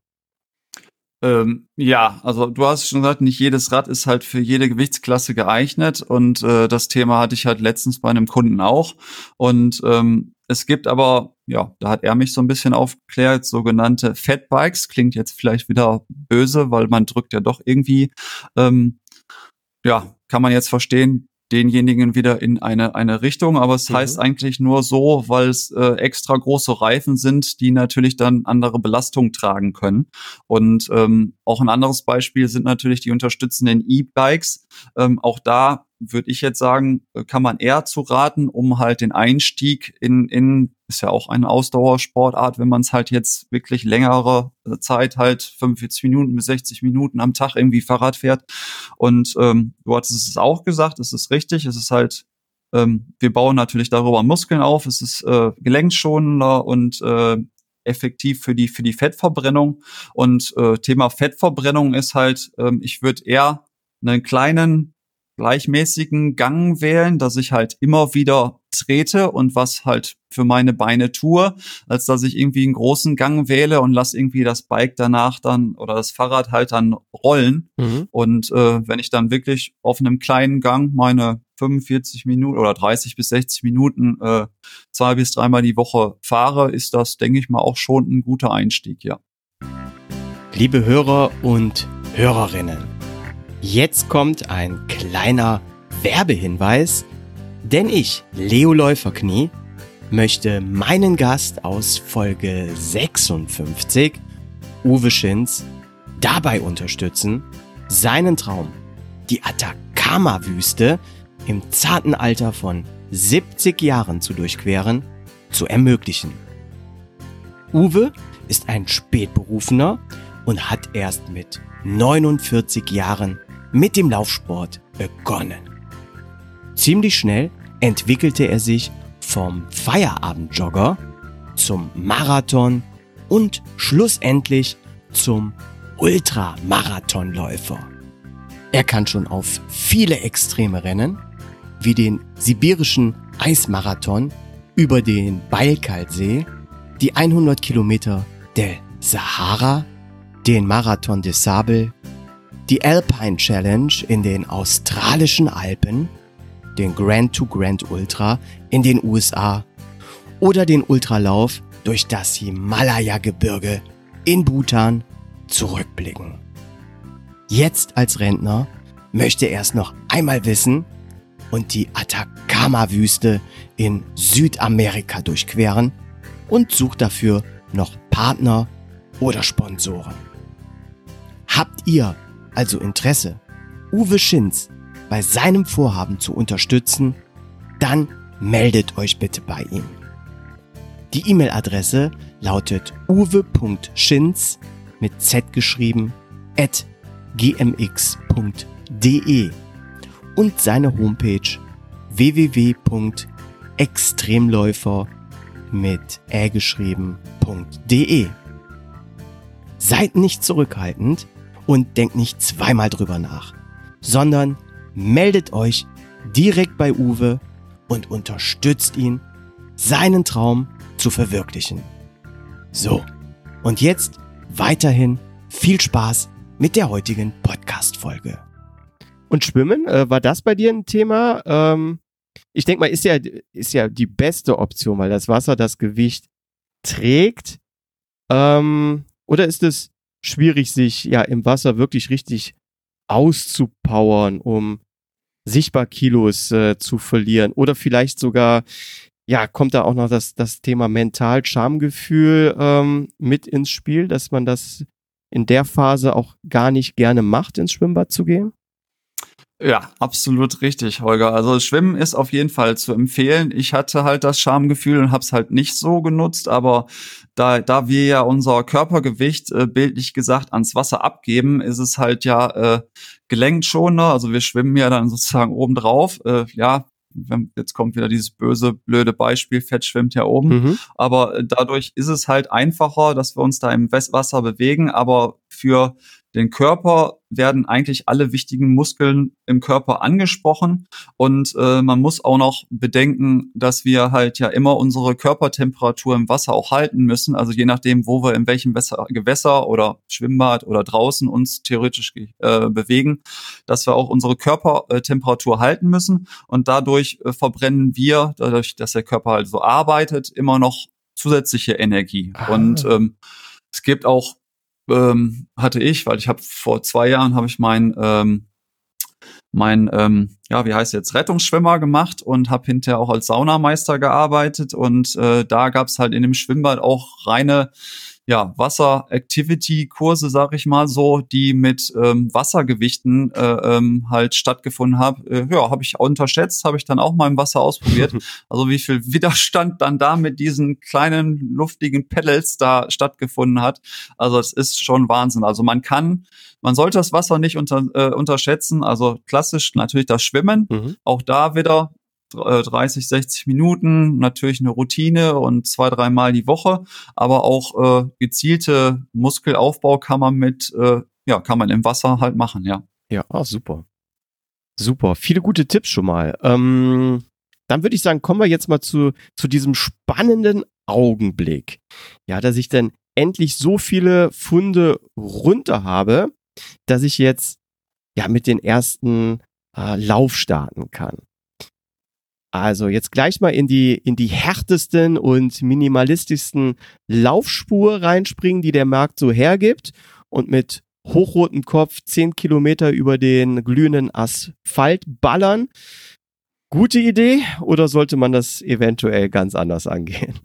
Ähm, ja, also du hast schon gesagt, nicht jedes Rad ist halt für jede Gewichtsklasse geeignet und äh, das Thema hatte ich halt letztens bei einem Kunden auch und ähm, es gibt aber, ja, da hat er mich so ein bisschen aufgeklärt, sogenannte Fatbikes, klingt jetzt vielleicht wieder böse, weil man drückt ja doch irgendwie, ähm, ja, kann man jetzt verstehen, denjenigen wieder in eine, eine Richtung, aber es mhm. heißt eigentlich nur so, weil es äh, extra große Reifen sind, die natürlich dann andere Belastungen tragen können. Und ähm, auch ein anderes Beispiel sind natürlich die unterstützenden E-Bikes. Ähm, auch da würde ich jetzt sagen, äh, kann man eher zu raten, um halt den Einstieg in, in ist ja auch eine Ausdauersportart, wenn man es halt jetzt wirklich längere äh, Zeit halt 45 Minuten bis 60 Minuten am Tag irgendwie Fahrrad fährt. Und ähm, du hattest es auch gesagt, es ist richtig, es ist halt, ähm, wir bauen natürlich darüber Muskeln auf, es ist äh, gelenkschonender und äh, effektiv für die für die Fettverbrennung. Und äh, Thema Fettverbrennung ist halt, ähm, ich würde eher einen kleinen gleichmäßigen Gang wählen, dass ich halt immer wieder trete und was halt für meine Beine tue, als dass ich irgendwie einen großen Gang wähle und lass irgendwie das Bike danach dann oder das Fahrrad halt dann rollen. Mhm. Und äh, wenn ich dann wirklich auf einem kleinen Gang meine 45 Minuten oder 30 bis 60 Minuten äh, zwei bis dreimal die Woche fahre, ist das, denke ich mal, auch schon ein guter Einstieg, ja. Liebe Hörer und Hörerinnen, Jetzt kommt ein kleiner Werbehinweis, denn ich, Leo Läuferknie, möchte meinen Gast aus Folge 56, Uwe Schinz, dabei unterstützen, seinen Traum, die Atacama-Wüste im zarten Alter von 70 Jahren zu durchqueren, zu ermöglichen. Uwe ist ein Spätberufener und hat erst mit 49 Jahren mit dem Laufsport begonnen. Ziemlich schnell entwickelte er sich vom Feierabendjogger zum Marathon und schlussendlich zum Ultramarathonläufer. Er kann schon auf viele extreme Rennen, wie den sibirischen Eismarathon über den Baikal-See, die 100 Kilometer der Sahara, den Marathon des Sable die Alpine Challenge in den australischen Alpen, den Grand to Grand Ultra in den USA oder den Ultralauf durch das Himalaya-Gebirge in Bhutan zurückblicken. Jetzt als Rentner möchte er es noch einmal wissen und die Atacama-Wüste in Südamerika durchqueren und sucht dafür noch Partner oder Sponsoren. Habt ihr also Interesse, Uwe Schinz bei seinem Vorhaben zu unterstützen, dann meldet euch bitte bei ihm. Die E-Mail-Adresse lautet uwe.schinz mit z geschrieben at gmx.de und seine Homepage www.extremläufer mit ä geschrieben.de. Seid nicht zurückhaltend, und denkt nicht zweimal drüber nach, sondern meldet euch direkt bei Uwe und unterstützt ihn, seinen Traum zu verwirklichen. So, und jetzt weiterhin viel Spaß mit der heutigen Podcast-Folge. Und Schwimmen, äh, war das bei dir ein Thema? Ähm, ich denke mal, ist ja, ist ja die beste Option, weil das Wasser das Gewicht trägt. Ähm, oder ist es schwierig, sich ja im Wasser wirklich richtig auszupowern, um sichtbar Kilos äh, zu verlieren. Oder vielleicht sogar, ja, kommt da auch noch das, das Thema Mental-Schamgefühl ähm, mit ins Spiel, dass man das in der Phase auch gar nicht gerne macht, ins Schwimmbad zu gehen? Ja, absolut richtig, Holger. Also Schwimmen ist auf jeden Fall zu empfehlen. Ich hatte halt das Schamgefühl und habe es halt nicht so genutzt, aber da, da wir ja unser Körpergewicht äh, bildlich gesagt ans Wasser abgeben, ist es halt ja äh, gelenkschonender. Also wir schwimmen ja dann sozusagen oben drauf. Äh, ja, jetzt kommt wieder dieses böse, blöde Beispiel, Fett schwimmt ja oben. Mhm. Aber äh, dadurch ist es halt einfacher, dass wir uns da im Wasser bewegen. Aber für den Körper werden eigentlich alle wichtigen Muskeln im Körper angesprochen und äh, man muss auch noch bedenken, dass wir halt ja immer unsere Körpertemperatur im Wasser auch halten müssen. Also je nachdem, wo wir in welchem Wasser, Gewässer oder Schwimmbad oder draußen uns theoretisch äh, bewegen, dass wir auch unsere Körpertemperatur halten müssen und dadurch äh, verbrennen wir, dadurch, dass der Körper halt so arbeitet, immer noch zusätzliche Energie. Ah. Und ähm, es gibt auch ähm, hatte ich, weil ich habe vor zwei Jahren habe ich mein ähm, mein ähm, ja wie heißt jetzt Rettungsschwimmer gemacht und habe hinterher auch als Saunameister gearbeitet und äh, da gab's halt in dem Schwimmbad auch reine ja, Wasser-Activity-Kurse, sag ich mal so, die mit ähm, Wassergewichten äh, ähm, halt stattgefunden haben. Äh, ja, habe ich unterschätzt, habe ich dann auch mal im Wasser ausprobiert. also wie viel Widerstand dann da mit diesen kleinen luftigen Pedals da stattgefunden hat. Also es ist schon Wahnsinn. Also man kann, man sollte das Wasser nicht unter, äh, unterschätzen. Also klassisch natürlich das Schwimmen. Mhm. Auch da wieder 30, 60 äh, Minuten, natürlich eine Routine und zwei, dreimal die Woche, aber auch äh, gezielte Muskelaufbau kann man mit, äh, ja, kann man im Wasser halt machen, ja. Ja, ah, super. Super, viele gute Tipps schon mal. Ähm, dann würde ich sagen, kommen wir jetzt mal zu, zu diesem spannenden Augenblick. Ja, dass ich dann endlich so viele Funde runter habe, dass ich jetzt ja mit den ersten äh, Lauf starten kann. Also jetzt gleich mal in die, in die härtesten und minimalistischsten Laufspur reinspringen, die der Markt so hergibt und mit hochrotem Kopf zehn Kilometer über den glühenden Asphalt ballern. Gute Idee oder sollte man das eventuell ganz anders angehen?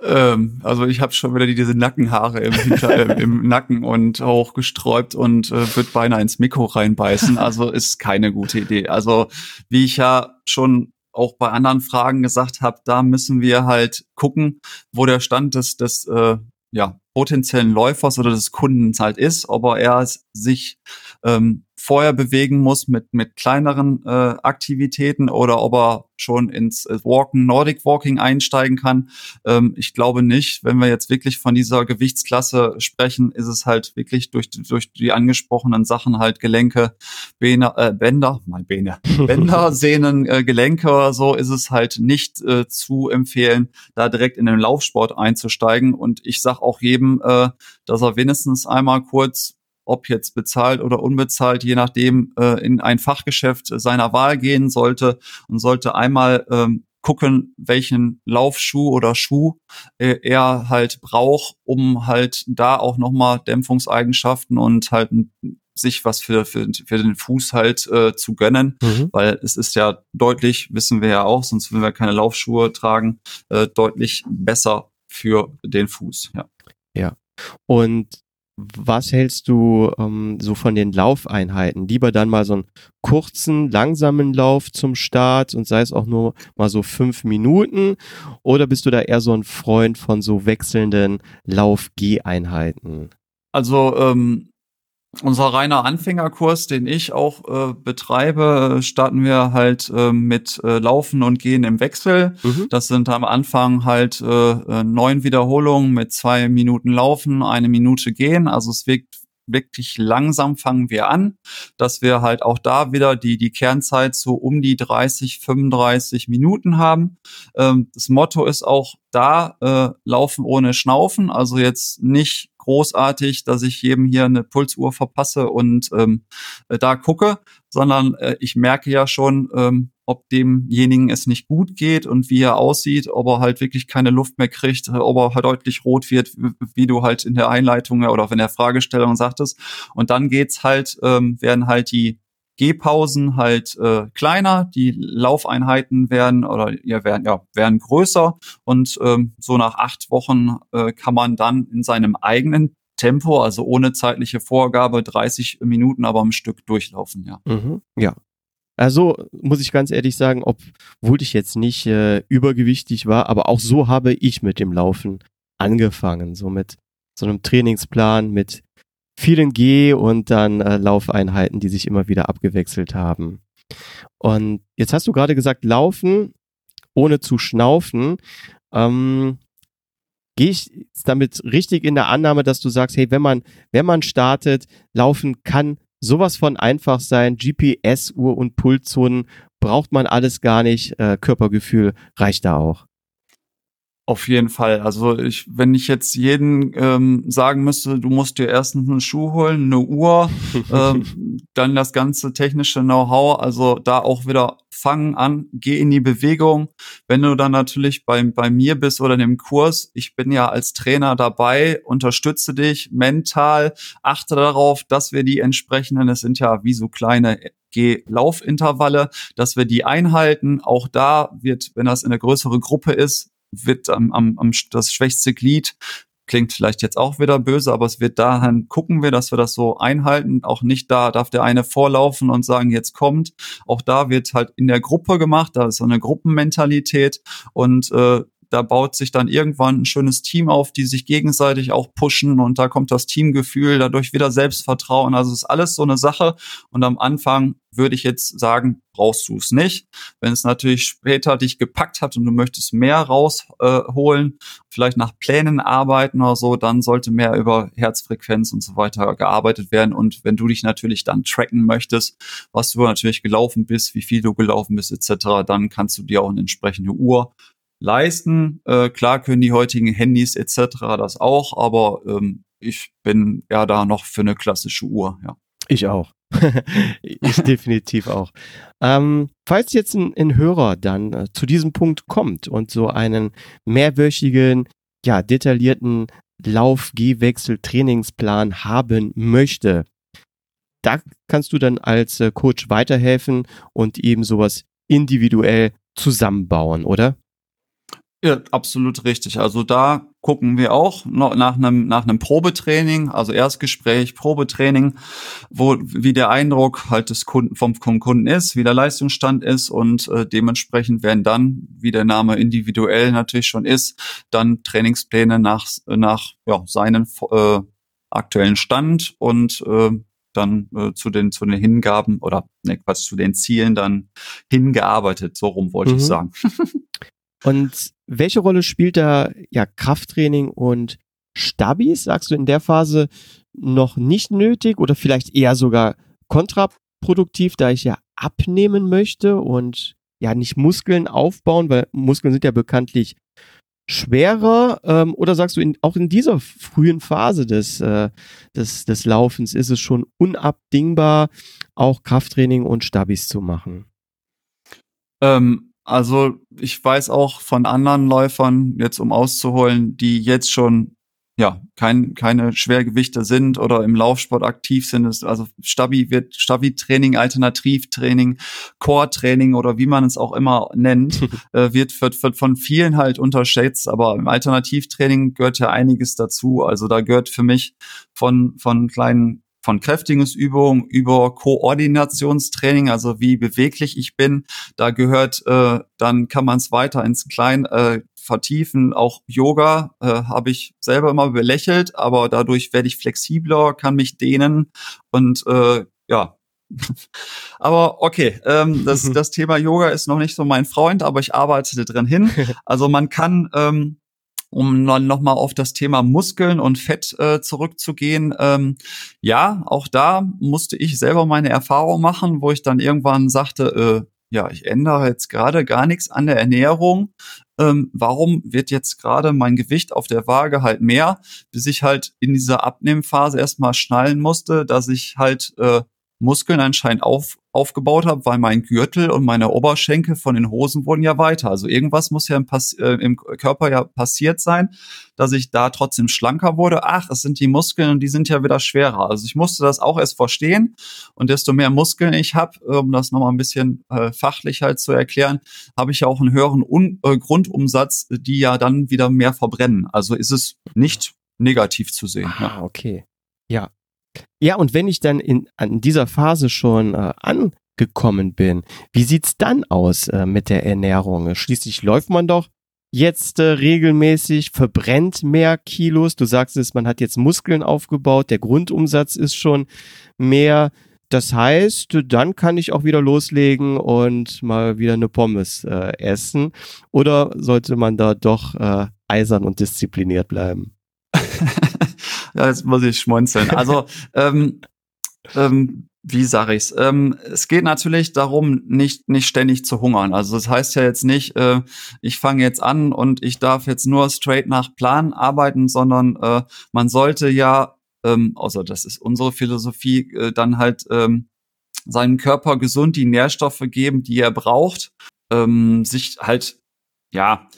Ähm, also ich habe schon wieder diese Nackenhaare im, Hinter äh, im Nacken und auch gesträubt und äh, wird beinahe ins Mikro reinbeißen. Also ist keine gute Idee. Also wie ich ja schon auch bei anderen Fragen gesagt habe, da müssen wir halt gucken, wo der Stand des, des äh, ja, potenziellen Läufers oder des Kundens halt ist, ob er sich ähm, vorher bewegen muss mit, mit kleineren äh, Aktivitäten oder ob er schon ins äh, Walken, Nordic Walking einsteigen kann. Ähm, ich glaube nicht. Wenn wir jetzt wirklich von dieser Gewichtsklasse sprechen, ist es halt wirklich durch, durch die angesprochenen Sachen halt Gelenke, Bäne, äh, Bänder, mein Bäne, Bänder, Sehnen, äh, Gelenke oder so, ist es halt nicht äh, zu empfehlen, da direkt in den Laufsport einzusteigen. Und ich sag auch jedem, äh, dass er wenigstens einmal kurz ob jetzt bezahlt oder unbezahlt, je nachdem, äh, in ein Fachgeschäft seiner Wahl gehen sollte und sollte einmal ähm, gucken, welchen Laufschuh oder Schuh äh, er halt braucht, um halt da auch nochmal Dämpfungseigenschaften und halt sich was für, für, für den Fuß halt äh, zu gönnen, mhm. weil es ist ja deutlich, wissen wir ja auch, sonst würden wir keine Laufschuhe tragen, äh, deutlich besser für den Fuß, ja. Ja. Und was hältst du ähm, so von den Laufeinheiten? Lieber dann mal so einen kurzen, langsamen Lauf zum Start und sei es auch nur mal so fünf Minuten? Oder bist du da eher so ein Freund von so wechselnden Lauf-G-Einheiten? Also ähm, unser reiner Anfängerkurs, den ich auch äh, betreibe, starten wir halt äh, mit äh, Laufen und Gehen im Wechsel. Mhm. Das sind am Anfang halt äh, äh, neun Wiederholungen mit zwei Minuten Laufen, eine Minute Gehen. Also es wirkt wirklich langsam fangen wir an, dass wir halt auch da wieder die, die Kernzeit so um die 30, 35 Minuten haben. Ähm, das Motto ist auch da, äh, laufen ohne Schnaufen, also jetzt nicht großartig, dass ich jedem hier eine Pulsuhr verpasse und ähm, äh, da gucke, sondern äh, ich merke ja schon, ähm, ob demjenigen es nicht gut geht und wie er aussieht, ob er halt wirklich keine Luft mehr kriegt, ob er halt deutlich rot wird, wie du halt in der Einleitung oder auch in der Fragestellung sagtest. Und dann geht's halt, ähm, werden halt die Gehpausen halt äh, kleiner, die Laufeinheiten werden oder ja, werden, ja, werden größer und ähm, so nach acht Wochen äh, kann man dann in seinem eigenen Tempo, also ohne zeitliche Vorgabe, 30 Minuten aber am Stück durchlaufen, ja. Mhm, ja. Also muss ich ganz ehrlich sagen, obwohl ich jetzt nicht äh, übergewichtig war, aber auch so habe ich mit dem Laufen angefangen, so mit so einem Trainingsplan, mit vielen Geh- und dann äh, Laufeinheiten, die sich immer wieder abgewechselt haben. Und jetzt hast du gerade gesagt, laufen ohne zu schnaufen. Ähm, gehe ich damit richtig in der Annahme, dass du sagst, hey, wenn man, wenn man startet, laufen kann sowas von einfach sein, GPS-Uhr und Pulszonen braucht man alles gar nicht, äh, Körpergefühl reicht da auch. Auf jeden Fall. Also ich, wenn ich jetzt jeden ähm, sagen müsste, du musst dir erstens einen Schuh holen, eine Uhr, ähm, dann das ganze technische Know-how, also da auch wieder fangen an, geh in die Bewegung. Wenn du dann natürlich bei, bei mir bist oder in dem Kurs, ich bin ja als Trainer dabei, unterstütze dich mental, achte darauf, dass wir die entsprechenden, es sind ja wie so kleine Geh-Laufintervalle, dass wir die einhalten. Auch da wird, wenn das in eine größere Gruppe ist, wird am, am, am das schwächste Glied klingt vielleicht jetzt auch wieder böse, aber es wird dahin gucken wir, dass wir das so einhalten. Auch nicht da darf der eine vorlaufen und sagen, jetzt kommt. Auch da wird halt in der Gruppe gemacht, da ist so eine Gruppenmentalität und äh, da baut sich dann irgendwann ein schönes Team auf, die sich gegenseitig auch pushen und da kommt das Teamgefühl, dadurch wieder Selbstvertrauen. Also ist alles so eine Sache und am Anfang würde ich jetzt sagen, brauchst du es nicht. Wenn es natürlich später dich gepackt hat und du möchtest mehr rausholen, äh, vielleicht nach Plänen arbeiten oder so, dann sollte mehr über Herzfrequenz und so weiter gearbeitet werden. Und wenn du dich natürlich dann tracken möchtest, was du natürlich gelaufen bist, wie viel du gelaufen bist etc., dann kannst du dir auch eine entsprechende Uhr leisten. Äh, klar können die heutigen Handys etc. das auch, aber ähm, ich bin ja da noch für eine klassische Uhr, ja. Ich auch. ich definitiv auch. Ähm, falls jetzt ein, ein Hörer dann äh, zu diesem Punkt kommt und so einen mehrwöchigen, ja, detaillierten Lauf, Gehwechsel, Trainingsplan haben möchte, da kannst du dann als äh, Coach weiterhelfen und eben sowas individuell zusammenbauen, oder? Ja, absolut richtig. Also da gucken wir auch noch nach einem nach einem Probetraining, also Erstgespräch, Probetraining, wo wie der Eindruck halt des Kunden vom, vom Kunden ist, wie der Leistungsstand ist und äh, dementsprechend werden dann, wie der Name individuell natürlich schon ist, dann Trainingspläne nach nach ja, seinen äh, aktuellen Stand und äh, dann äh, zu den zu den Hingaben oder ne, Quatsch, zu den Zielen dann hingearbeitet. So rum wollte mhm. ich sagen. Und welche Rolle spielt da ja Krafttraining und Stabis? Sagst du in der Phase noch nicht nötig oder vielleicht eher sogar kontraproduktiv, da ich ja abnehmen möchte und ja nicht Muskeln aufbauen, weil Muskeln sind ja bekanntlich schwerer? Ähm, oder sagst du, in, auch in dieser frühen Phase des, äh, des, des Laufens ist es schon unabdingbar, auch Krafttraining und Stabis zu machen? Ähm, also ich weiß auch von anderen Läufern, jetzt um auszuholen, die jetzt schon ja kein, keine Schwergewichte sind oder im Laufsport aktiv sind. Also Stabi wird Stabi-Training, Alternativtraining, Core-Training oder wie man es auch immer nennt, äh, wird, wird, wird von vielen halt unterschätzt. Aber im Alternativtraining gehört ja einiges dazu. Also da gehört für mich von von kleinen von Kräftigungsübungen über Koordinationstraining, also wie beweglich ich bin. Da gehört, äh, dann kann man es weiter ins Klein äh, vertiefen. Auch Yoga äh, habe ich selber immer belächelt, aber dadurch werde ich flexibler, kann mich dehnen und äh, ja, aber okay, ähm, das, das Thema Yoga ist noch nicht so mein Freund, aber ich arbeite drin hin. Also man kann ähm, um dann nochmal auf das Thema Muskeln und Fett äh, zurückzugehen. Ähm, ja, auch da musste ich selber meine Erfahrung machen, wo ich dann irgendwann sagte, äh, ja, ich ändere jetzt gerade gar nichts an der Ernährung. Ähm, warum wird jetzt gerade mein Gewicht auf der Waage halt mehr, bis ich halt in dieser Abnehmphase erstmal schnallen musste, dass ich halt äh, Muskeln anscheinend auf, aufgebaut habe, weil mein Gürtel und meine Oberschenkel von den Hosen wurden ja weiter. Also irgendwas muss ja im, Pass äh, im Körper ja passiert sein, dass ich da trotzdem schlanker wurde. Ach, es sind die Muskeln und die sind ja wieder schwerer. Also ich musste das auch erst verstehen. Und desto mehr Muskeln ich habe, um das nochmal ein bisschen äh, fachlich halt zu erklären, habe ich ja auch einen höheren Un äh, Grundumsatz, die ja dann wieder mehr verbrennen. Also ist es nicht negativ zu sehen. Ah, ja. okay. Ja, ja, und wenn ich dann in an dieser Phase schon äh, angekommen bin, wie sieht's dann aus äh, mit der Ernährung? Schließlich läuft man doch jetzt äh, regelmäßig, verbrennt mehr Kilos. Du sagst es, man hat jetzt Muskeln aufgebaut, der Grundumsatz ist schon mehr. Das heißt, dann kann ich auch wieder loslegen und mal wieder eine Pommes äh, essen. Oder sollte man da doch äh, eisern und diszipliniert bleiben. ja, jetzt muss ich schmunzeln. Also, ähm, ähm, wie sage ich's? Ähm, es geht natürlich darum, nicht nicht ständig zu hungern. Also das heißt ja jetzt nicht, äh, ich fange jetzt an und ich darf jetzt nur straight nach Plan arbeiten, sondern äh, man sollte ja, ähm, also das ist unsere Philosophie, äh, dann halt ähm, seinem Körper gesund die Nährstoffe geben, die er braucht, ähm, sich halt ja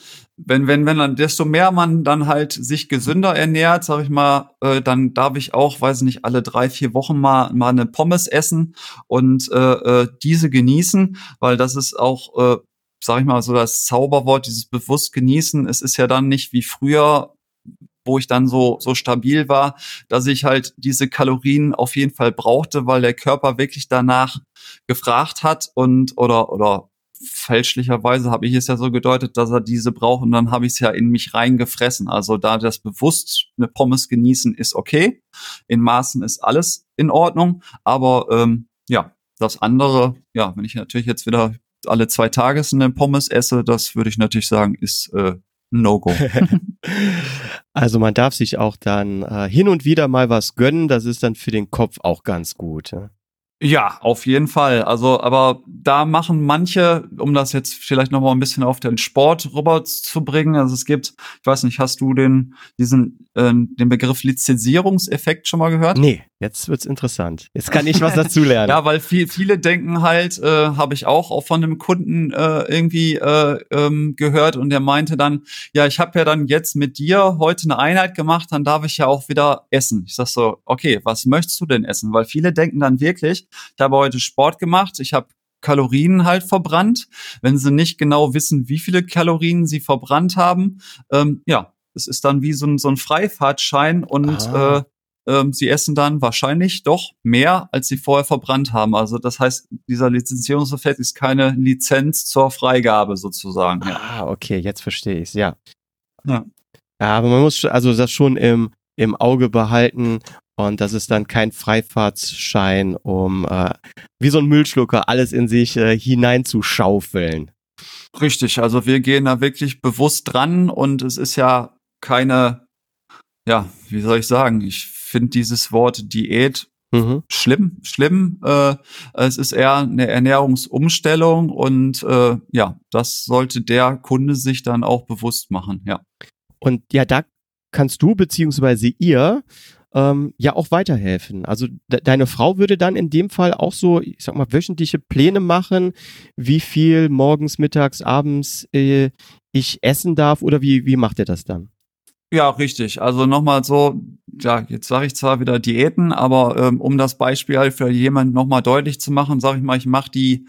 wenn, wenn, wenn dann, desto mehr man dann halt sich gesünder ernährt, sag ich mal, äh, dann darf ich auch, weiß nicht, alle drei, vier Wochen mal, mal eine Pommes essen und äh, äh, diese genießen, weil das ist auch, äh, sag ich mal, so das Zauberwort, dieses bewusst genießen. Es ist ja dann nicht wie früher, wo ich dann so, so stabil war, dass ich halt diese Kalorien auf jeden Fall brauchte, weil der Körper wirklich danach gefragt hat und oder, oder fälschlicherweise habe ich es ja so gedeutet, dass er diese braucht und dann habe ich es ja in mich reingefressen. Also da das bewusst eine Pommes genießen ist okay. In Maßen ist alles in Ordnung. Aber ähm, ja, das andere, ja, wenn ich natürlich jetzt wieder alle zwei Tage eine Pommes esse, das würde ich natürlich sagen, ist äh, No-Go. also man darf sich auch dann äh, hin und wieder mal was gönnen, das ist dann für den Kopf auch ganz gut. Ja? Ja, auf jeden Fall. Also, aber da machen manche, um das jetzt vielleicht noch mal ein bisschen auf den Sport rüber zu bringen. Also es gibt, ich weiß nicht, hast du den diesen äh, den Begriff Lizenzierungseffekt schon mal gehört? Nee, jetzt wird's interessant. Jetzt kann ich was dazu lernen. ja, weil viel, viele denken halt, äh, habe ich auch, auch von einem Kunden äh, irgendwie äh, ähm, gehört und der meinte dann, ja, ich habe ja dann jetzt mit dir heute eine Einheit gemacht, dann darf ich ja auch wieder essen. Ich sag so, okay, was möchtest du denn essen? Weil viele denken dann wirklich, ich habe heute Sport gemacht, ich habe Kalorien halt verbrannt. Wenn sie nicht genau wissen, wie viele Kalorien sie verbrannt haben, ähm, ja, es ist dann wie so ein, so ein Freifahrtschein und ah. äh, äh, sie essen dann wahrscheinlich doch mehr, als sie vorher verbrannt haben. Also das heißt, dieser Lizenzierungseffekt ist keine Lizenz zur Freigabe sozusagen. Ja. Ah, okay, jetzt verstehe ich's. Ja. ja. Ja, aber man muss also das schon im im Auge behalten und das ist dann kein Freifahrtsschein, um äh, wie so ein Müllschlucker alles in sich äh, hineinzuschaufeln. Richtig, also wir gehen da wirklich bewusst dran und es ist ja keine, ja, wie soll ich sagen, ich finde dieses Wort Diät mhm. schlimm, schlimm. Äh, es ist eher eine Ernährungsumstellung und äh, ja, das sollte der Kunde sich dann auch bewusst machen, ja. Und ja, da kannst du beziehungsweise ihr ähm, ja auch weiterhelfen. Also de deine Frau würde dann in dem Fall auch so, ich sag mal, wöchentliche Pläne machen, wie viel morgens, mittags, abends äh, ich essen darf oder wie, wie macht ihr das dann? Ja, richtig. Also nochmal so, ja, jetzt sage ich zwar wieder Diäten, aber ähm, um das Beispiel halt für jemanden nochmal deutlich zu machen, sage ich mal, ich mache die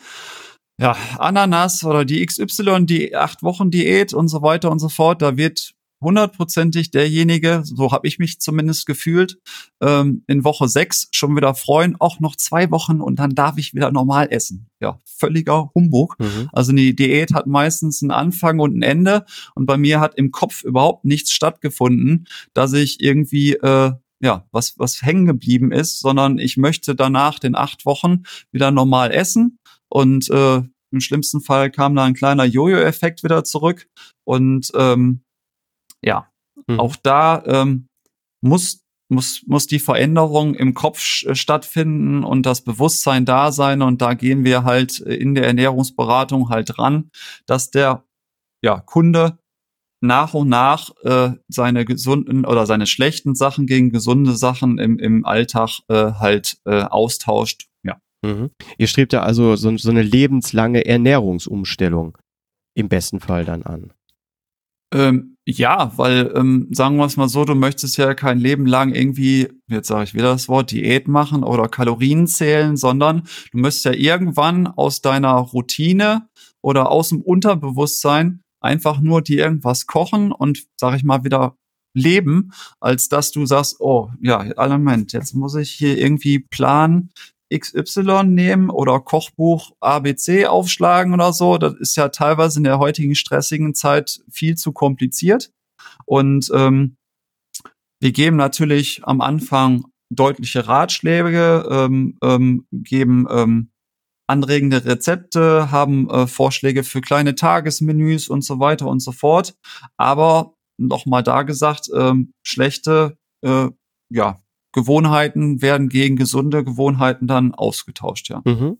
ja, Ananas oder die XY, die acht Wochen Diät und so weiter und so fort. Da wird hundertprozentig derjenige, so habe ich mich zumindest gefühlt, ähm, in Woche sechs schon wieder freuen, auch noch zwei Wochen und dann darf ich wieder normal essen. Ja, völliger Humbug. Mhm. Also die Diät hat meistens einen Anfang und ein Ende und bei mir hat im Kopf überhaupt nichts stattgefunden, dass ich irgendwie äh, ja, was, was hängen geblieben ist, sondern ich möchte danach den acht Wochen wieder normal essen und äh, im schlimmsten Fall kam da ein kleiner Jojo-Effekt wieder zurück und ähm, ja, mhm. auch da ähm, muss muss, muss die Veränderung im Kopf äh, stattfinden und das Bewusstsein da sein. Und da gehen wir halt in der Ernährungsberatung halt dran, dass der ja, Kunde nach und nach äh, seine gesunden oder seine schlechten Sachen gegen gesunde Sachen im, im Alltag äh, halt äh, austauscht. Ja. Mhm. Ihr strebt ja also so, so eine lebenslange Ernährungsumstellung im besten Fall dann an. Ähm, ja, weil ähm, sagen wir es mal so, du möchtest ja kein Leben lang irgendwie, jetzt sage ich wieder das Wort, Diät machen oder Kalorien zählen, sondern du müsst ja irgendwann aus deiner Routine oder aus dem Unterbewusstsein einfach nur dir irgendwas kochen und, sag ich mal, wieder leben, als dass du sagst, oh ja, Moment, jetzt muss ich hier irgendwie planen, XY nehmen oder Kochbuch ABC aufschlagen oder so. Das ist ja teilweise in der heutigen stressigen Zeit viel zu kompliziert. Und ähm, wir geben natürlich am Anfang deutliche Ratschläge, ähm, ähm, geben ähm, anregende Rezepte, haben äh, Vorschläge für kleine Tagesmenüs und so weiter und so fort. Aber nochmal da gesagt, ähm, schlechte äh, ja, Gewohnheiten werden gegen gesunde Gewohnheiten dann ausgetauscht, ja. Mhm.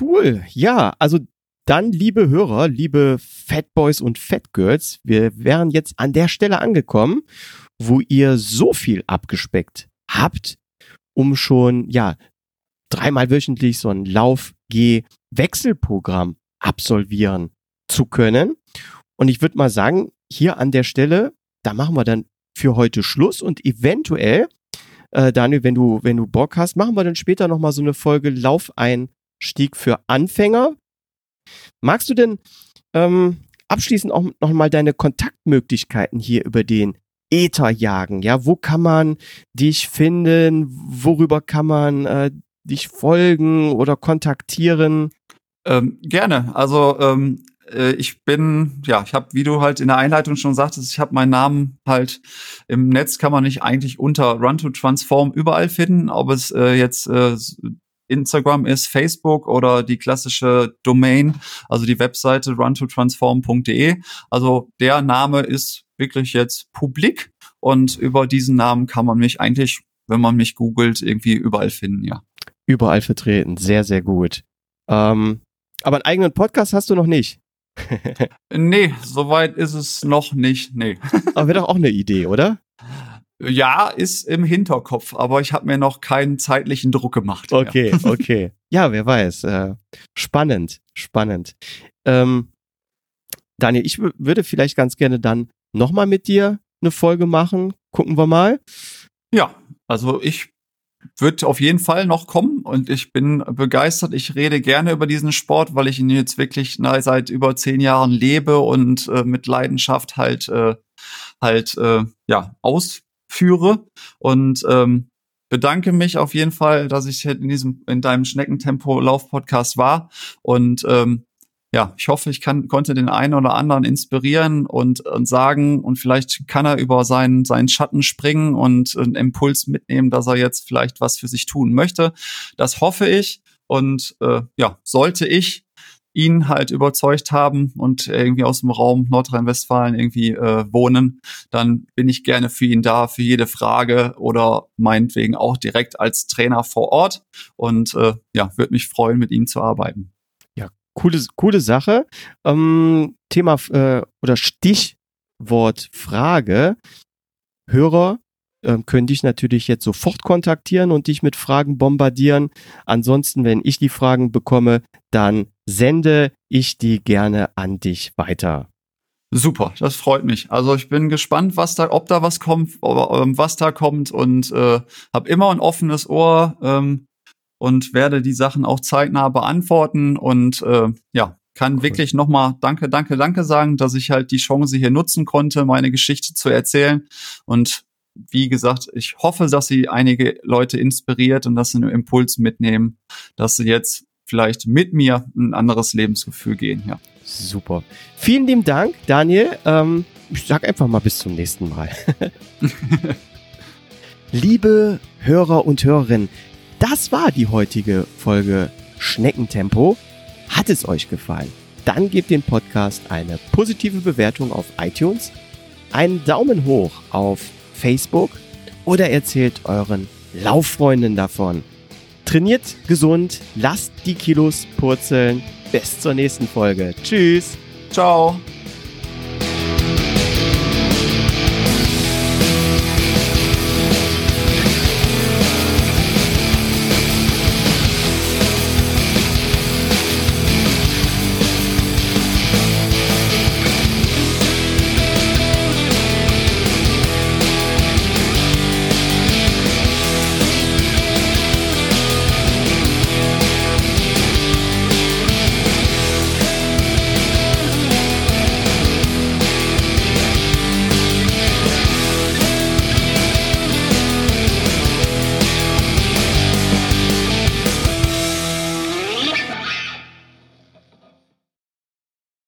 Cool. Ja, also dann, liebe Hörer, liebe Fat Boys und Fat Girls, wir wären jetzt an der Stelle angekommen, wo ihr so viel abgespeckt habt, um schon, ja, dreimal wöchentlich so ein Lauf-G-Wechselprogramm absolvieren zu können. Und ich würde mal sagen, hier an der Stelle, da machen wir dann für heute Schluss und eventuell, äh, Daniel, wenn du, wenn du Bock hast, machen wir dann später nochmal so eine Folge Laufeinstieg für Anfänger. Magst du denn ähm, abschließend auch nochmal deine Kontaktmöglichkeiten hier über den Ether jagen? Ja, wo kann man dich finden? Worüber kann man äh, dich folgen oder kontaktieren? Ähm, gerne. Also ähm, äh, ich bin, ja, ich habe, wie du halt in der Einleitung schon sagtest, ich habe meinen Namen halt im Netz kann man nicht eigentlich unter Run to Transform überall finden, ob es äh, jetzt äh, Instagram ist, Facebook oder die klassische Domain, also die Webseite runtotransform.de. Also der Name ist wirklich jetzt publik und über diesen Namen kann man mich eigentlich, wenn man mich googelt, irgendwie überall finden, ja. Überall vertreten, sehr, sehr gut. Ähm, aber einen eigenen Podcast hast du noch nicht. Nee, soweit ist es noch nicht. Nee. aber wäre doch auch eine Idee, oder? Ja, ist im Hinterkopf, aber ich habe mir noch keinen zeitlichen Druck gemacht. Okay, ja. okay. Ja, wer weiß. Äh, spannend, spannend. Ähm, Daniel, ich würde vielleicht ganz gerne dann nochmal mit dir eine Folge machen. Gucken wir mal. Ja, also ich wird auf jeden Fall noch kommen und ich bin begeistert. Ich rede gerne über diesen Sport, weil ich ihn jetzt wirklich na, seit über zehn Jahren lebe und äh, mit Leidenschaft halt äh, halt äh, ja ausführe und ähm, bedanke mich auf jeden Fall, dass ich in diesem in deinem Schneckentempo Lauf Podcast war und ähm, ja, ich hoffe, ich kann, konnte den einen oder anderen inspirieren und, und sagen und vielleicht kann er über seinen, seinen Schatten springen und einen Impuls mitnehmen, dass er jetzt vielleicht was für sich tun möchte. Das hoffe ich. Und äh, ja, sollte ich ihn halt überzeugt haben und irgendwie aus dem Raum Nordrhein-Westfalen irgendwie äh, wohnen, dann bin ich gerne für ihn da, für jede Frage oder meinetwegen auch direkt als Trainer vor Ort und äh, ja, würde mich freuen, mit ihm zu arbeiten coole, coole Sache. Ähm, Thema äh, oder Stichwort Frage. Hörer äh, können dich natürlich jetzt sofort kontaktieren und dich mit Fragen bombardieren. Ansonsten, wenn ich die Fragen bekomme, dann sende ich die gerne an dich weiter. Super, das freut mich. Also ich bin gespannt, was da, ob da was kommt, ähm, was da kommt und äh, habe immer ein offenes Ohr. Ähm, und werde die Sachen auch zeitnah beantworten und äh, ja, kann cool. wirklich nochmal Danke, Danke, Danke sagen, dass ich halt die Chance hier nutzen konnte, meine Geschichte zu erzählen. Und wie gesagt, ich hoffe, dass sie einige Leute inspiriert und dass sie einen Impuls mitnehmen, dass sie jetzt vielleicht mit mir ein anderes Lebensgefühl gehen. Ja. Super. Vielen lieben Dank, Daniel. Ähm, ich sag einfach mal bis zum nächsten Mal. Liebe Hörer und Hörerinnen, das war die heutige Folge Schneckentempo. Hat es euch gefallen? Dann gebt dem Podcast eine positive Bewertung auf iTunes, einen Daumen hoch auf Facebook oder erzählt euren Lauffreunden davon. Trainiert gesund, lasst die Kilos purzeln. Bis zur nächsten Folge. Tschüss. Ciao.